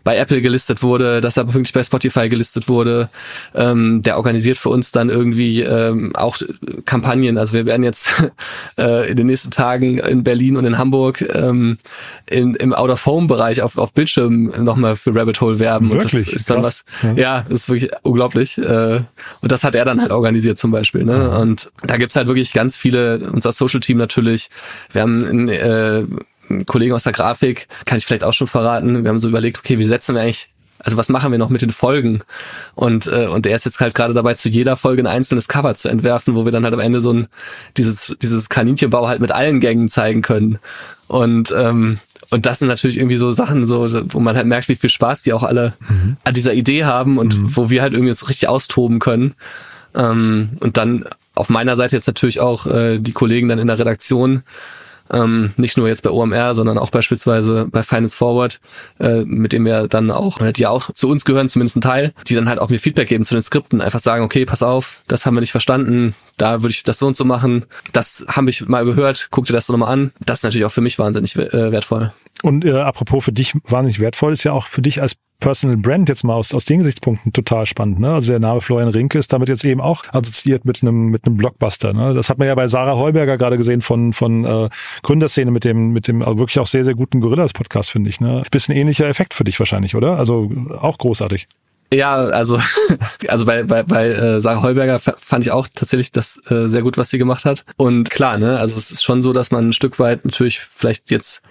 [SPEAKER 8] bei Apple gelistet wurde, dass er pünktlich bei Spotify gelistet wurde. Ähm, der organisiert für uns dann irgendwie ähm, auch Kampagnen. Also wir werden jetzt *laughs* äh, in den nächsten Tagen in Berlin und in Hamburg ähm, in, im Out-of-Home-Bereich auf, auf Bildschirm nochmal für Rabbit Hole werben.
[SPEAKER 7] Wirklich?
[SPEAKER 8] Und das ist dann Krass. was, ja. ja, das ist wirklich unglaublich. Äh, und das hat er dann halt organisiert zum Beispiel. Ne? Und da gibt's halt wirklich ganz viele, unser Social-Team natürlich. Wir haben ein, äh, Kollegen aus der Grafik, kann ich vielleicht auch schon verraten. Wir haben so überlegt, okay, wie setzen wir eigentlich also was machen wir noch mit den Folgen? Und, äh, und er ist jetzt halt gerade dabei, zu jeder Folge ein einzelnes Cover zu entwerfen, wo wir dann halt am Ende so ein, dieses, dieses Kaninchenbau halt mit allen Gängen zeigen können. Und, ähm, und das sind natürlich irgendwie so Sachen, so, wo man halt merkt, wie viel Spaß die auch alle mhm. an dieser Idee haben und mhm. wo wir halt irgendwie so richtig austoben können. Ähm, und dann auf meiner Seite jetzt natürlich auch äh, die Kollegen dann in der Redaktion, ähm, nicht nur jetzt bei OMR, sondern auch beispielsweise bei Finance Forward, äh, mit dem wir dann auch, die auch zu uns gehören, zumindest ein Teil, die dann halt auch mir Feedback geben zu den Skripten, einfach sagen, okay, pass auf, das haben wir nicht verstanden, da würde ich das so und so machen, das habe ich mal gehört, guck dir das so nochmal an. Das ist natürlich auch für mich wahnsinnig äh, wertvoll.
[SPEAKER 7] Und äh, apropos für dich wahnsinnig wertvoll, ist ja auch für dich als Personal Brand jetzt mal aus, aus den Gesichtspunkten total spannend. Ne? Also der Name Florian Rinke ist damit jetzt eben auch assoziiert mit einem mit einem Blockbuster. Ne? Das hat man ja bei Sarah Heuberger gerade gesehen von von äh, Gründerszene mit dem mit dem also wirklich auch sehr sehr guten Gorillas Podcast finde ich. Ne? Bisschen ähnlicher Effekt für dich wahrscheinlich, oder? Also auch großartig.
[SPEAKER 8] Ja, also *laughs* also bei bei, bei äh, Sarah Heuberger fand ich auch tatsächlich das äh, sehr gut, was sie gemacht hat. Und klar, ne, also es ist schon so, dass man ein Stück weit natürlich vielleicht jetzt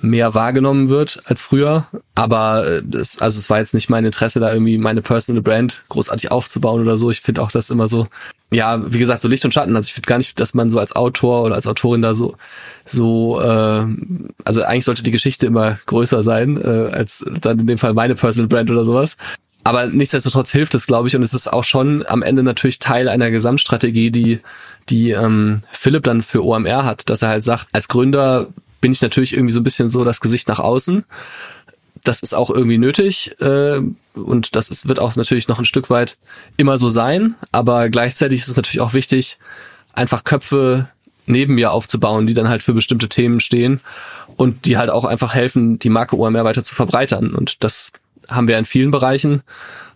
[SPEAKER 8] mehr wahrgenommen wird als früher. Aber das, äh, also es war jetzt nicht mein Interesse, da irgendwie meine Personal Brand großartig aufzubauen oder so. Ich finde auch das immer so, ja, wie gesagt, so Licht und Schatten. Also ich finde gar nicht, dass man so als Autor oder als Autorin da so, so, äh, also eigentlich sollte die Geschichte immer größer sein, äh, als dann in dem Fall meine Personal Brand oder sowas. Aber nichtsdestotrotz hilft es, glaube ich, und es ist auch schon am Ende natürlich Teil einer Gesamtstrategie, die die ähm, Philipp dann für OMR hat, dass er halt sagt, als Gründer bin ich natürlich irgendwie so ein bisschen so das Gesicht nach außen. Das ist auch irgendwie nötig äh, und das ist, wird auch natürlich noch ein Stück weit immer so sein, aber gleichzeitig ist es natürlich auch wichtig, einfach Köpfe neben mir aufzubauen, die dann halt für bestimmte Themen stehen und die halt auch einfach helfen, die Marke OMR weiter zu verbreitern. Und das haben wir in vielen Bereichen.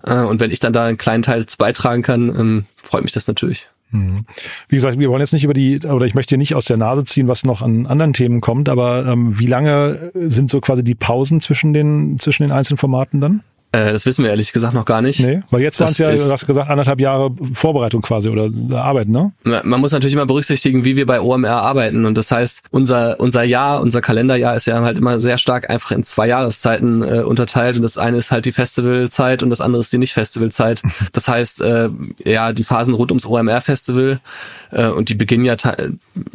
[SPEAKER 8] Äh, und wenn ich dann da einen kleinen Teil beitragen kann, ähm, freut mich das natürlich.
[SPEAKER 7] Mhm. Wie gesagt, wir wollen jetzt nicht über die, oder ich möchte hier nicht aus der Nase ziehen, was noch an anderen Themen kommt, aber ähm, wie lange sind so quasi die Pausen zwischen den, zwischen den einzelnen Formaten dann?
[SPEAKER 8] Äh, das wissen wir ehrlich gesagt noch gar nicht.
[SPEAKER 7] Nee, weil jetzt waren es ja, du hast gesagt, anderthalb Jahre Vorbereitung quasi oder Arbeit, ne?
[SPEAKER 8] Man muss natürlich immer berücksichtigen, wie wir bei OMR arbeiten. Und das heißt, unser, unser Jahr, unser Kalenderjahr ist ja halt immer sehr stark einfach in zwei Jahreszeiten äh, unterteilt. Und das eine ist halt die Festivalzeit und das andere ist die Nicht-Festivalzeit. *laughs* Das heißt, äh, ja, die Phasen rund ums OMR-Festival äh, und die beginnen ja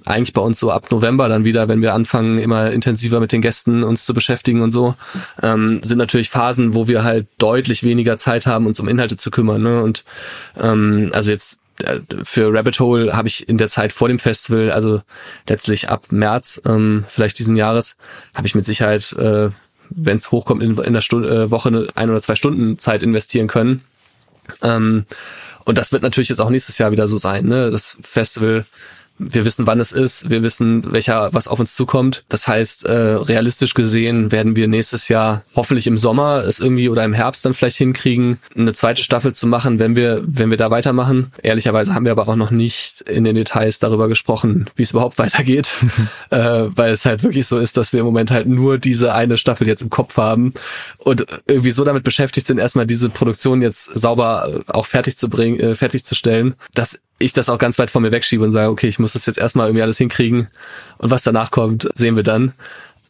[SPEAKER 8] eigentlich bei uns so ab November dann wieder, wenn wir anfangen, immer intensiver mit den Gästen uns zu beschäftigen und so, ähm, sind natürlich Phasen, wo wir halt deutlich weniger Zeit haben, uns um Inhalte zu kümmern. Ne? Und ähm, also jetzt äh, für Rabbit Hole habe ich in der Zeit vor dem Festival, also letztlich ab März ähm, vielleicht diesen Jahres, habe ich mit Sicherheit, äh, wenn es hochkommt, in, in der Stunde, äh, Woche eine ein oder zwei Stunden Zeit investieren können. Ähm, und das wird natürlich jetzt auch nächstes Jahr wieder so sein. Ne? Das Festival wir wissen, wann es ist, wir wissen, welcher was auf uns zukommt. Das heißt, äh, realistisch gesehen werden wir nächstes Jahr hoffentlich im Sommer es irgendwie oder im Herbst dann vielleicht hinkriegen, eine zweite Staffel zu machen, wenn wir wenn wir da weitermachen. Ehrlicherweise haben wir aber auch noch nicht in den Details darüber gesprochen, wie es überhaupt *laughs* weitergeht, äh, weil es halt wirklich so ist, dass wir im Moment halt nur diese eine Staffel jetzt im Kopf haben und irgendwie so damit beschäftigt sind, erstmal diese Produktion jetzt sauber auch fertig zu bringen, äh, fertigzusellen, dass ich das auch ganz weit von mir wegschiebe und sage, okay, ich muss das jetzt erstmal irgendwie alles hinkriegen und was danach kommt, sehen wir dann.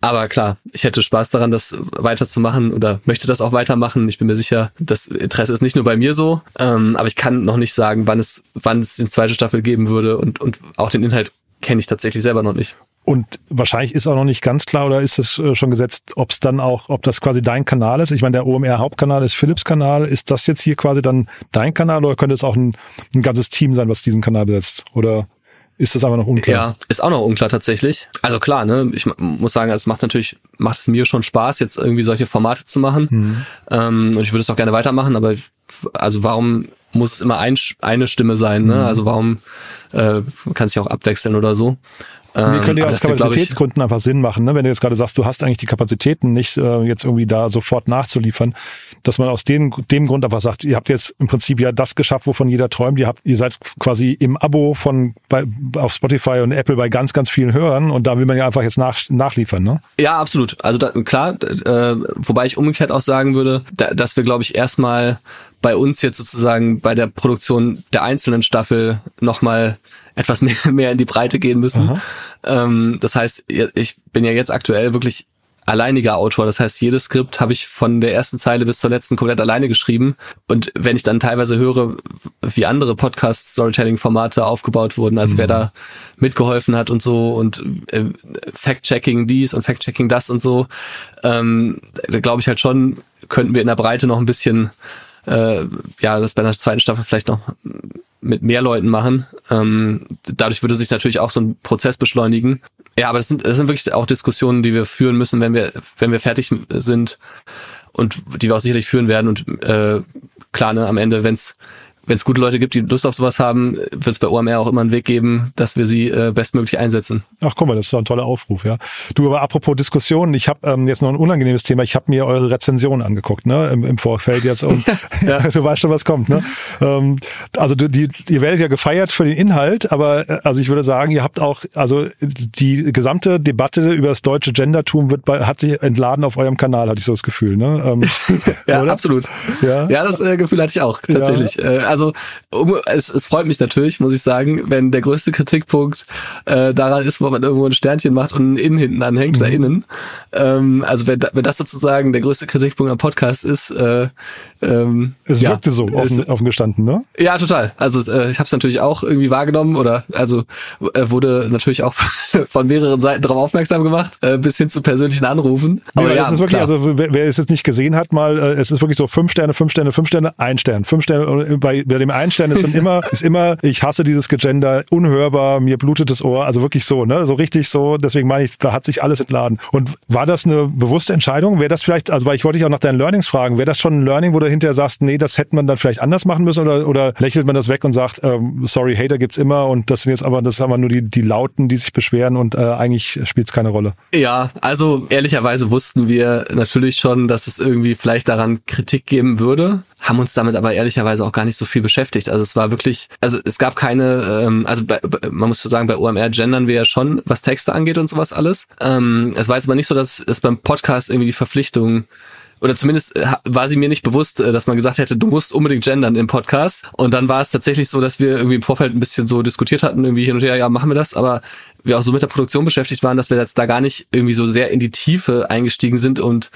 [SPEAKER 8] Aber klar, ich hätte Spaß daran, das weiterzumachen oder möchte das auch weitermachen. Ich bin mir sicher, das Interesse ist nicht nur bei mir so, ähm, aber ich kann noch nicht sagen, wann es, wann es die zweite Staffel geben würde und, und auch den Inhalt kenne ich tatsächlich selber noch nicht.
[SPEAKER 7] Und wahrscheinlich ist auch noch nicht ganz klar oder ist es äh, schon gesetzt, ob es dann auch, ob das quasi dein Kanal ist. Ich meine, der OMR Hauptkanal ist Philips Kanal. Ist das jetzt hier quasi dann dein Kanal oder könnte es auch ein, ein ganzes Team sein, was diesen Kanal besetzt? Oder ist das aber noch unklar?
[SPEAKER 8] Ja, ist auch noch unklar tatsächlich. Also klar, ne, ich muss sagen, es macht natürlich, macht es mir schon Spaß, jetzt irgendwie solche Formate zu machen. Mhm. Ähm, und ich würde es auch gerne weitermachen, aber also warum muss es immer ein, eine Stimme sein, ne? Mhm. Also warum äh, kann sich auch abwechseln oder so.
[SPEAKER 7] Ähm, könnte ja aus Kapazitätsgründen einfach Sinn machen, ne? wenn du jetzt gerade sagst, du hast eigentlich die Kapazitäten nicht, äh, jetzt irgendwie da sofort nachzuliefern, dass man aus dem, dem Grund einfach sagt, ihr habt jetzt im Prinzip ja das geschafft, wovon jeder träumt. Ihr habt, ihr seid quasi im Abo von bei, auf Spotify und Apple bei ganz, ganz vielen Hörern und da will man ja einfach jetzt nach, nachliefern, ne?
[SPEAKER 8] Ja, absolut. Also da, klar, äh, wobei ich umgekehrt auch sagen würde, da, dass wir, glaube ich, erstmal bei uns jetzt sozusagen bei der Produktion der einzelnen Staffel nochmal etwas mehr, *laughs* mehr in die Breite gehen müssen. Ähm, das heißt, ich bin ja jetzt aktuell wirklich alleiniger Autor. Das heißt, jedes Skript habe ich von der ersten Zeile bis zur letzten komplett alleine geschrieben. Und wenn ich dann teilweise höre, wie andere Podcast-Storytelling-Formate aufgebaut wurden, also mhm. wer da mitgeholfen hat und so und äh, Fact-Checking dies und Fact-Checking das und so, ähm, da glaube ich halt schon, könnten wir in der Breite noch ein bisschen, äh, ja, das bei einer zweiten Staffel vielleicht noch mit mehr Leuten machen. Ähm, dadurch würde sich natürlich auch so ein Prozess beschleunigen. Ja, aber das sind, das sind wirklich auch Diskussionen, die wir führen müssen, wenn wir, wenn wir fertig sind und die wir auch sicherlich führen werden. Und äh, klar, ne, am Ende, wenn's wenn es gute Leute gibt, die Lust auf sowas haben, wird es bei OMR auch immer einen Weg geben, dass wir sie äh, bestmöglich einsetzen.
[SPEAKER 7] Ach guck mal, das ist doch ein toller Aufruf, ja. Du, aber apropos Diskussionen, ich habe ähm, jetzt noch ein unangenehmes Thema. Ich habe mir eure Rezension angeguckt, ne, im, im Vorfeld jetzt. Und ja. *laughs* *laughs* du weißt schon, was kommt, ne? Ähm, also du, die, ihr werdet ja gefeiert für den Inhalt, aber äh, also ich würde sagen, ihr habt auch, also die gesamte Debatte über das deutsche Gendertum wird bei, hat sich entladen auf eurem Kanal, hatte ich so das Gefühl, ne? Ähm, *laughs*
[SPEAKER 8] ja, oder? absolut. Ja, ja das äh, Gefühl hatte ich auch tatsächlich. Ja. Äh, also um, es, es freut mich natürlich, muss ich sagen, wenn der größte Kritikpunkt äh, daran ist, wo man irgendwo ein Sternchen macht und ein Innen hinten anhängt mhm. oder innen. Ähm, also wenn, wenn das sozusagen der größte Kritikpunkt am Podcast ist, äh, ähm,
[SPEAKER 7] es ja, wirkte so offen, ist, offen gestanden, ne?
[SPEAKER 8] Ja, total. Also äh, ich habe es natürlich auch irgendwie wahrgenommen oder also äh, wurde natürlich auch *laughs* von mehreren Seiten darauf aufmerksam gemacht, äh, bis hin zu persönlichen Anrufen.
[SPEAKER 7] Aber ja, ja es ist wirklich, klar. also wer, wer es jetzt nicht gesehen hat, mal, äh, es ist wirklich so fünf Sterne, fünf Sterne, fünf Sterne, ein Stern, fünf Sterne. Bei, bei dem einen Stern ist dann immer, *laughs* ist immer, ich hasse dieses Gegender, unhörbar, mir blutet das Ohr, also wirklich so, ne, so richtig so. Deswegen meine ich, da hat sich alles entladen. Und war das eine bewusste Entscheidung? Wäre das vielleicht, also weil ich wollte dich auch nach deinen Learnings fragen, wäre das schon ein Learning, wo du hinterher sagst, nee, das hätte man dann vielleicht anders machen müssen oder, oder lächelt man das weg und sagt, ähm, sorry, Hater gibt's immer und das sind jetzt aber, das sind aber nur die, die Lauten, die sich beschweren und äh, eigentlich spielt es keine Rolle.
[SPEAKER 8] Ja, also ehrlicherweise wussten wir natürlich schon, dass es irgendwie vielleicht daran Kritik geben würde haben uns damit aber ehrlicherweise auch gar nicht so viel beschäftigt. Also es war wirklich, also es gab keine, ähm, also bei, man muss so sagen, bei OMR gendern wir ja schon, was Texte angeht und sowas alles. Ähm, es war jetzt aber nicht so, dass es beim Podcast irgendwie die Verpflichtung oder zumindest äh, war sie mir nicht bewusst, äh, dass man gesagt hätte, du musst unbedingt gendern im Podcast. Und dann war es tatsächlich so, dass wir irgendwie im Vorfeld ein bisschen so diskutiert hatten, irgendwie hin und her, ja, machen wir das, aber wir auch so mit der Produktion beschäftigt waren, dass wir jetzt da gar nicht irgendwie so sehr in die Tiefe eingestiegen sind und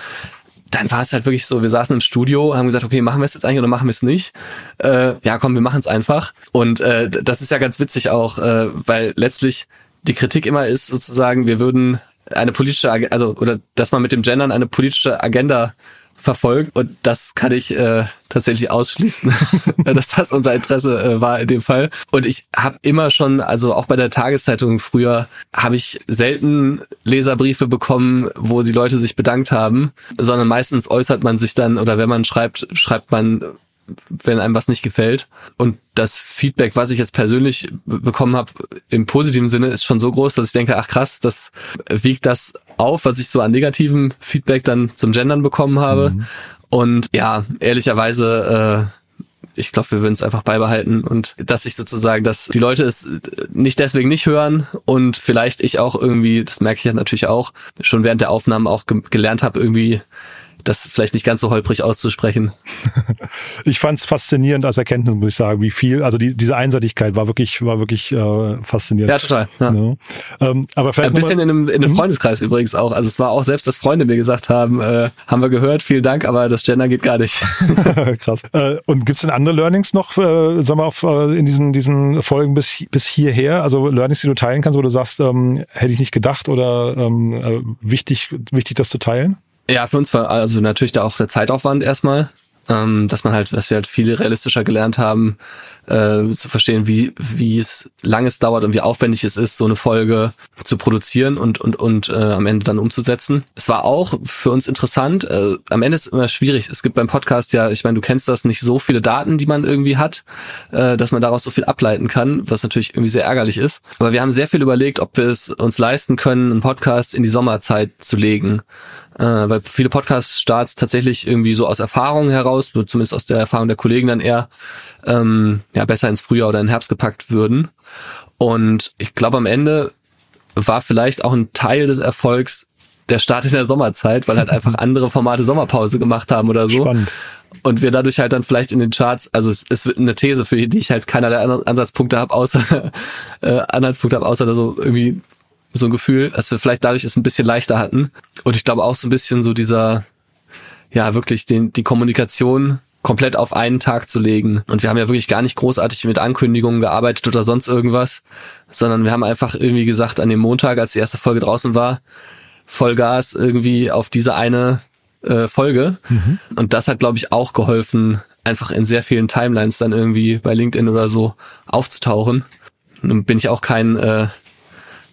[SPEAKER 8] dann war es halt wirklich so, wir saßen im Studio, haben gesagt, okay, machen wir es jetzt eigentlich oder machen wir es nicht? Äh, ja, komm, wir machen es einfach. Und äh, das ist ja ganz witzig auch, äh, weil letztlich die Kritik immer ist sozusagen, wir würden eine politische, also oder dass man mit dem Gendern eine politische Agenda verfolgt und das kann ich äh, tatsächlich ausschließen, *laughs* dass das unser Interesse äh, war in dem Fall. Und ich habe immer schon, also auch bei der Tageszeitung früher, habe ich selten Leserbriefe bekommen, wo die Leute sich bedankt haben, sondern meistens äußert man sich dann oder wenn man schreibt, schreibt man wenn einem was nicht gefällt. Und das Feedback, was ich jetzt persönlich bekommen habe, im positiven Sinne, ist schon so groß, dass ich denke, ach krass, das wiegt das auf, was ich so an negativem Feedback dann zum Gendern bekommen habe. Mhm. Und ja, ehrlicherweise, äh, ich glaube, wir würden es einfach beibehalten und dass ich sozusagen, dass die Leute es nicht deswegen nicht hören und vielleicht ich auch irgendwie, das merke ich ja natürlich auch, schon während der Aufnahmen auch ge gelernt habe, irgendwie das vielleicht nicht ganz so holprig auszusprechen. *laughs*
[SPEAKER 7] ich fand es faszinierend als Erkenntnis, muss ich sagen, wie viel, also die, diese Einseitigkeit war wirklich, war wirklich äh, faszinierend.
[SPEAKER 8] Ja, total. Ja. Ja.
[SPEAKER 7] Ähm, aber vielleicht
[SPEAKER 8] Ein bisschen in einem, in einem mhm. Freundeskreis übrigens auch. Also es war auch selbst, dass Freunde mir gesagt haben, äh, haben wir gehört, vielen Dank, aber das Gender geht gar nicht. *laughs*
[SPEAKER 7] Krass. Äh, und gibt's denn andere Learnings noch, äh, sag mal, auf, äh, in diesen, diesen Folgen bis, bis hierher? Also Learnings, die du teilen kannst, wo du sagst, ähm, hätte ich nicht gedacht oder ähm, äh, wichtig, wichtig, das zu teilen?
[SPEAKER 8] Ja, für uns war also natürlich da auch der Zeitaufwand erstmal, ähm, dass man halt, dass wir halt viel realistischer gelernt haben, äh, zu verstehen, wie, wie es lang es dauert und wie aufwendig es ist, so eine Folge zu produzieren und, und, und äh, am Ende dann umzusetzen. Es war auch für uns interessant. Äh, am Ende ist es immer schwierig. Es gibt beim Podcast ja, ich meine, du kennst das, nicht so viele Daten, die man irgendwie hat, äh, dass man daraus so viel ableiten kann, was natürlich irgendwie sehr ärgerlich ist. Aber wir haben sehr viel überlegt, ob wir es uns leisten können, einen Podcast in die Sommerzeit zu legen äh, weil viele Podcast-Starts tatsächlich irgendwie so aus Erfahrung heraus, zumindest aus der Erfahrung der Kollegen dann eher ähm, ja besser ins Frühjahr oder in den Herbst gepackt würden. Und ich glaube, am Ende war vielleicht auch ein Teil des Erfolgs der Start in der Sommerzeit, weil halt einfach *laughs* andere Formate Sommerpause gemacht haben oder so. Spannend. Und wir dadurch halt dann vielleicht in den Charts, also es, wird eine These, für die ich halt keinerlei Ansatzpunkte habe, außer *laughs* äh, Anhaltspunkte habe, außer da so irgendwie so ein Gefühl, dass wir vielleicht dadurch es ein bisschen leichter hatten. Und ich glaube auch so ein bisschen so dieser, ja, wirklich den, die Kommunikation komplett auf einen Tag zu legen. Und wir haben ja wirklich gar nicht großartig mit Ankündigungen gearbeitet oder sonst irgendwas, sondern wir haben einfach irgendwie gesagt, an dem Montag, als die erste Folge draußen war, Vollgas irgendwie auf diese eine äh, Folge. Mhm. Und das hat, glaube ich, auch geholfen, einfach in sehr vielen Timelines dann irgendwie bei LinkedIn oder so aufzutauchen. Nun bin ich auch kein äh,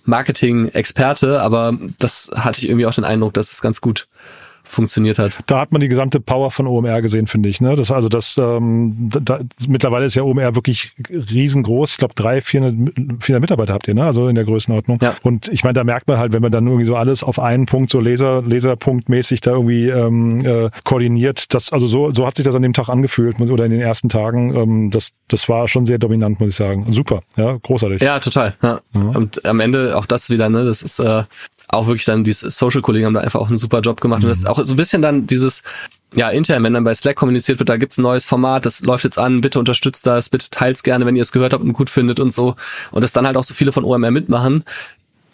[SPEAKER 8] Marketing-Experte, aber das hatte ich irgendwie auch den Eindruck, dass es ganz gut funktioniert hat.
[SPEAKER 7] Da hat man die gesamte Power von OMR gesehen, finde ich. Ne? Das also das ähm, da, mittlerweile ist ja OMR wirklich riesengroß. Ich glaube drei, 400, 400 Mitarbeiter habt ihr, ne? Also in der Größenordnung. Ja. Und ich meine, da merkt man halt, wenn man dann irgendwie so alles auf einen Punkt so Laser Laserpunktmäßig da irgendwie ähm, äh, koordiniert. Das also so so hat sich das an dem Tag angefühlt oder in den ersten Tagen. Ähm, das das war schon sehr dominant, muss ich sagen. Super, ja, großartig.
[SPEAKER 8] Ja, total. Ja. Mhm. Und am Ende auch das wieder, ne? Das ist äh, auch wirklich dann die Social-Kollegen haben da einfach auch einen super Job gemacht. Mhm. Und das ist auch so ein bisschen dann dieses, ja, intern, wenn dann bei Slack kommuniziert wird, da gibt's ein neues Format, das läuft jetzt an, bitte unterstützt das, bitte teilt's gerne, wenn ihr es gehört habt und gut findet und so. Und das dann halt auch so viele von OMR mitmachen,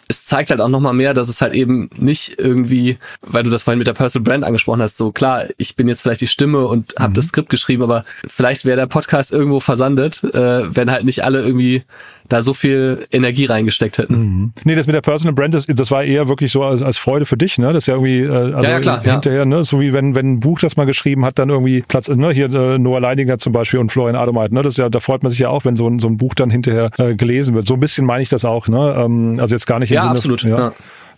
[SPEAKER 8] es zeigt halt auch nochmal mehr, dass es halt eben nicht irgendwie, weil du das vorhin mit der Personal Brand angesprochen hast, so klar, ich bin jetzt vielleicht die Stimme und habe mhm. das Skript geschrieben, aber vielleicht wäre der Podcast irgendwo versandet, äh, wenn halt nicht alle irgendwie da so viel Energie reingesteckt hätten.
[SPEAKER 7] Mhm. Nee, das mit der Personal Brand, das, das war eher wirklich so als, als Freude für dich, ne? Das ist ja irgendwie, äh, also
[SPEAKER 8] ja, ja, klar,
[SPEAKER 7] hinterher,
[SPEAKER 8] ja.
[SPEAKER 7] ne? So wie wenn, wenn ein Buch das mal geschrieben hat, dann irgendwie Platz, ne? Hier äh, Noah Leidinger zum Beispiel und Florian Adomeit, ne? Das ist ja, da freut man sich ja auch, wenn so ein, so ein Buch dann hinterher äh, gelesen wird. So ein bisschen meine ich das auch, ne? Ähm, also jetzt gar nicht im
[SPEAKER 8] ja,
[SPEAKER 7] Sinne,
[SPEAKER 8] absolut, ja. ja.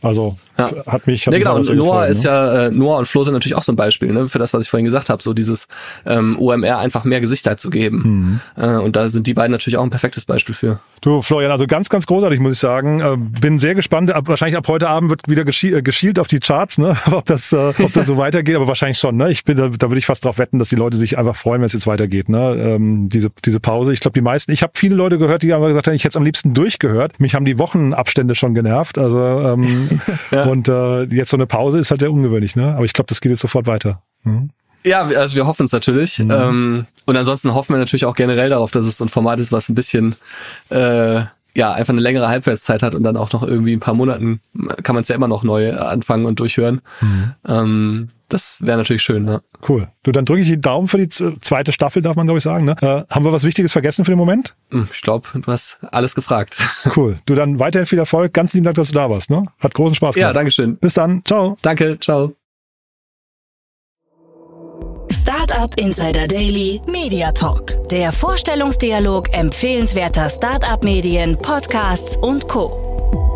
[SPEAKER 7] Also ja. hat mich. Hat
[SPEAKER 8] ja, genau.
[SPEAKER 7] Mich
[SPEAKER 8] und Noah
[SPEAKER 7] gefreut,
[SPEAKER 8] ist
[SPEAKER 7] ne?
[SPEAKER 8] ja, äh, Noah und Flo sind natürlich auch so ein Beispiel, ne, für das, was ich vorhin gesagt habe, so dieses ähm, OMR einfach mehr Gesichtheit zu geben. Mhm. Äh, und da sind die beiden natürlich auch ein perfektes Beispiel für.
[SPEAKER 7] Du, Florian, also ganz, ganz großartig, muss ich sagen. Äh, bin sehr gespannt. Ab, wahrscheinlich ab heute Abend wird wieder geschie äh, geschielt auf die Charts, ne? *laughs* ob das, äh, ob das so weitergeht, aber wahrscheinlich schon. Ne? Ich bin, da, da würde ich fast drauf wetten, dass die Leute sich einfach freuen, wenn es jetzt weitergeht. Ne? Ähm, diese, diese Pause. Ich glaube, die meisten, ich habe viele Leute gehört, die haben gesagt, ich hätte es am liebsten durchgehört. Mich haben die Wochenabstände schon genervt. Also ähm, *laughs* ja. und äh, jetzt so eine Pause ist halt sehr ungewöhnlich, ne? Aber ich glaube, das geht jetzt sofort weiter. Mhm.
[SPEAKER 8] Ja, also wir hoffen es natürlich. Mhm. Ähm, und ansonsten hoffen wir natürlich auch generell darauf, dass es so ein Format ist, was ein bisschen äh, ja einfach eine längere Halbwertszeit hat und dann auch noch irgendwie ein paar Monaten kann man es ja immer noch neu anfangen und durchhören. Mhm. Ähm, das wäre natürlich schön, ja.
[SPEAKER 7] Cool. Du, dann drücke ich die Daumen für die zweite Staffel, darf man glaube ich sagen. Ne? Äh, haben wir was Wichtiges vergessen für den Moment?
[SPEAKER 8] Hm, ich glaube, du hast alles gefragt. *laughs*
[SPEAKER 7] Cool. Du dann weiterhin viel Erfolg. Ganz lieben Dank, dass du da warst. Ne? Hat großen Spaß gemacht.
[SPEAKER 8] Ja, Dankeschön.
[SPEAKER 7] Bis dann. Ciao.
[SPEAKER 8] Danke. Ciao.
[SPEAKER 5] Startup Insider Daily Media Talk. Der Vorstellungsdialog empfehlenswerter Startup-Medien, Podcasts und Co.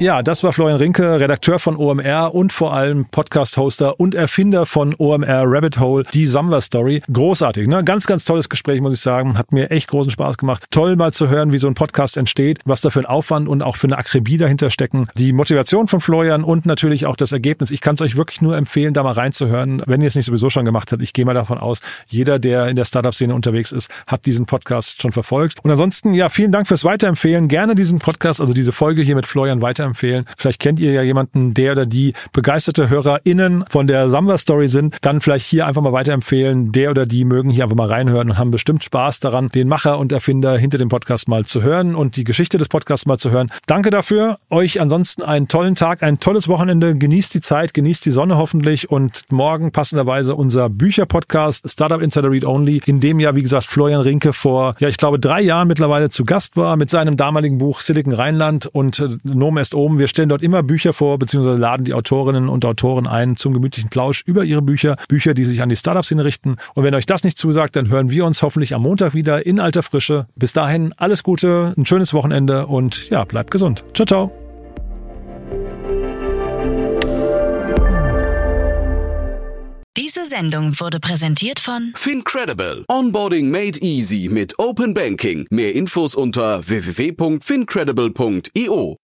[SPEAKER 7] Ja, das war Florian Rinke, Redakteur von OMR und vor allem Podcast-Hoster und Erfinder von OMR Rabbit Hole, die Summer Story. Großartig, ne? Ganz, ganz tolles Gespräch, muss ich sagen. Hat mir echt großen Spaß gemacht. Toll mal zu hören, wie so ein Podcast entsteht, was da für ein Aufwand und auch für eine Akribie dahinter stecken. Die Motivation von Florian und natürlich auch das Ergebnis. Ich kann es euch wirklich nur empfehlen, da mal reinzuhören, wenn ihr es nicht sowieso schon gemacht habt. Ich gehe mal davon aus, jeder, der in der Startup-Szene unterwegs ist, hat diesen Podcast schon verfolgt. Und ansonsten, ja, vielen Dank fürs Weiterempfehlen. Gerne diesen Podcast, also diese Folge hier mit Florian weiterempfehlen weiterempfehlen. Vielleicht kennt ihr ja jemanden, der oder die begeisterte HörerInnen von der Samba Story sind. Dann vielleicht hier einfach mal weiterempfehlen. Der oder die mögen hier einfach mal reinhören und haben bestimmt Spaß daran, den Macher und Erfinder hinter dem Podcast mal zu hören und die Geschichte des Podcasts mal zu hören. Danke dafür. Euch ansonsten einen tollen Tag, ein tolles Wochenende. Genießt die Zeit, genießt die Sonne hoffentlich und morgen passenderweise unser Bücherpodcast Startup Insider Read Only, in dem ja, wie gesagt, Florian Rinke vor, ja, ich glaube, drei Jahren mittlerweile zu Gast war mit seinem damaligen Buch Silicon Rheinland und äh, Nome oben. Wir stellen dort immer Bücher vor, beziehungsweise laden die Autorinnen und Autoren ein zum gemütlichen Plausch über ihre Bücher. Bücher, die sich an die Startup-Szene richten. Und wenn euch das nicht zusagt, dann hören wir uns hoffentlich am Montag wieder in alter Frische. Bis dahin alles Gute, ein schönes Wochenende und ja, bleibt gesund. Ciao, ciao.
[SPEAKER 5] Diese Sendung wurde präsentiert von
[SPEAKER 2] Fincredible. Onboarding made easy mit Open Banking. Mehr Infos unter www.fincredible.io.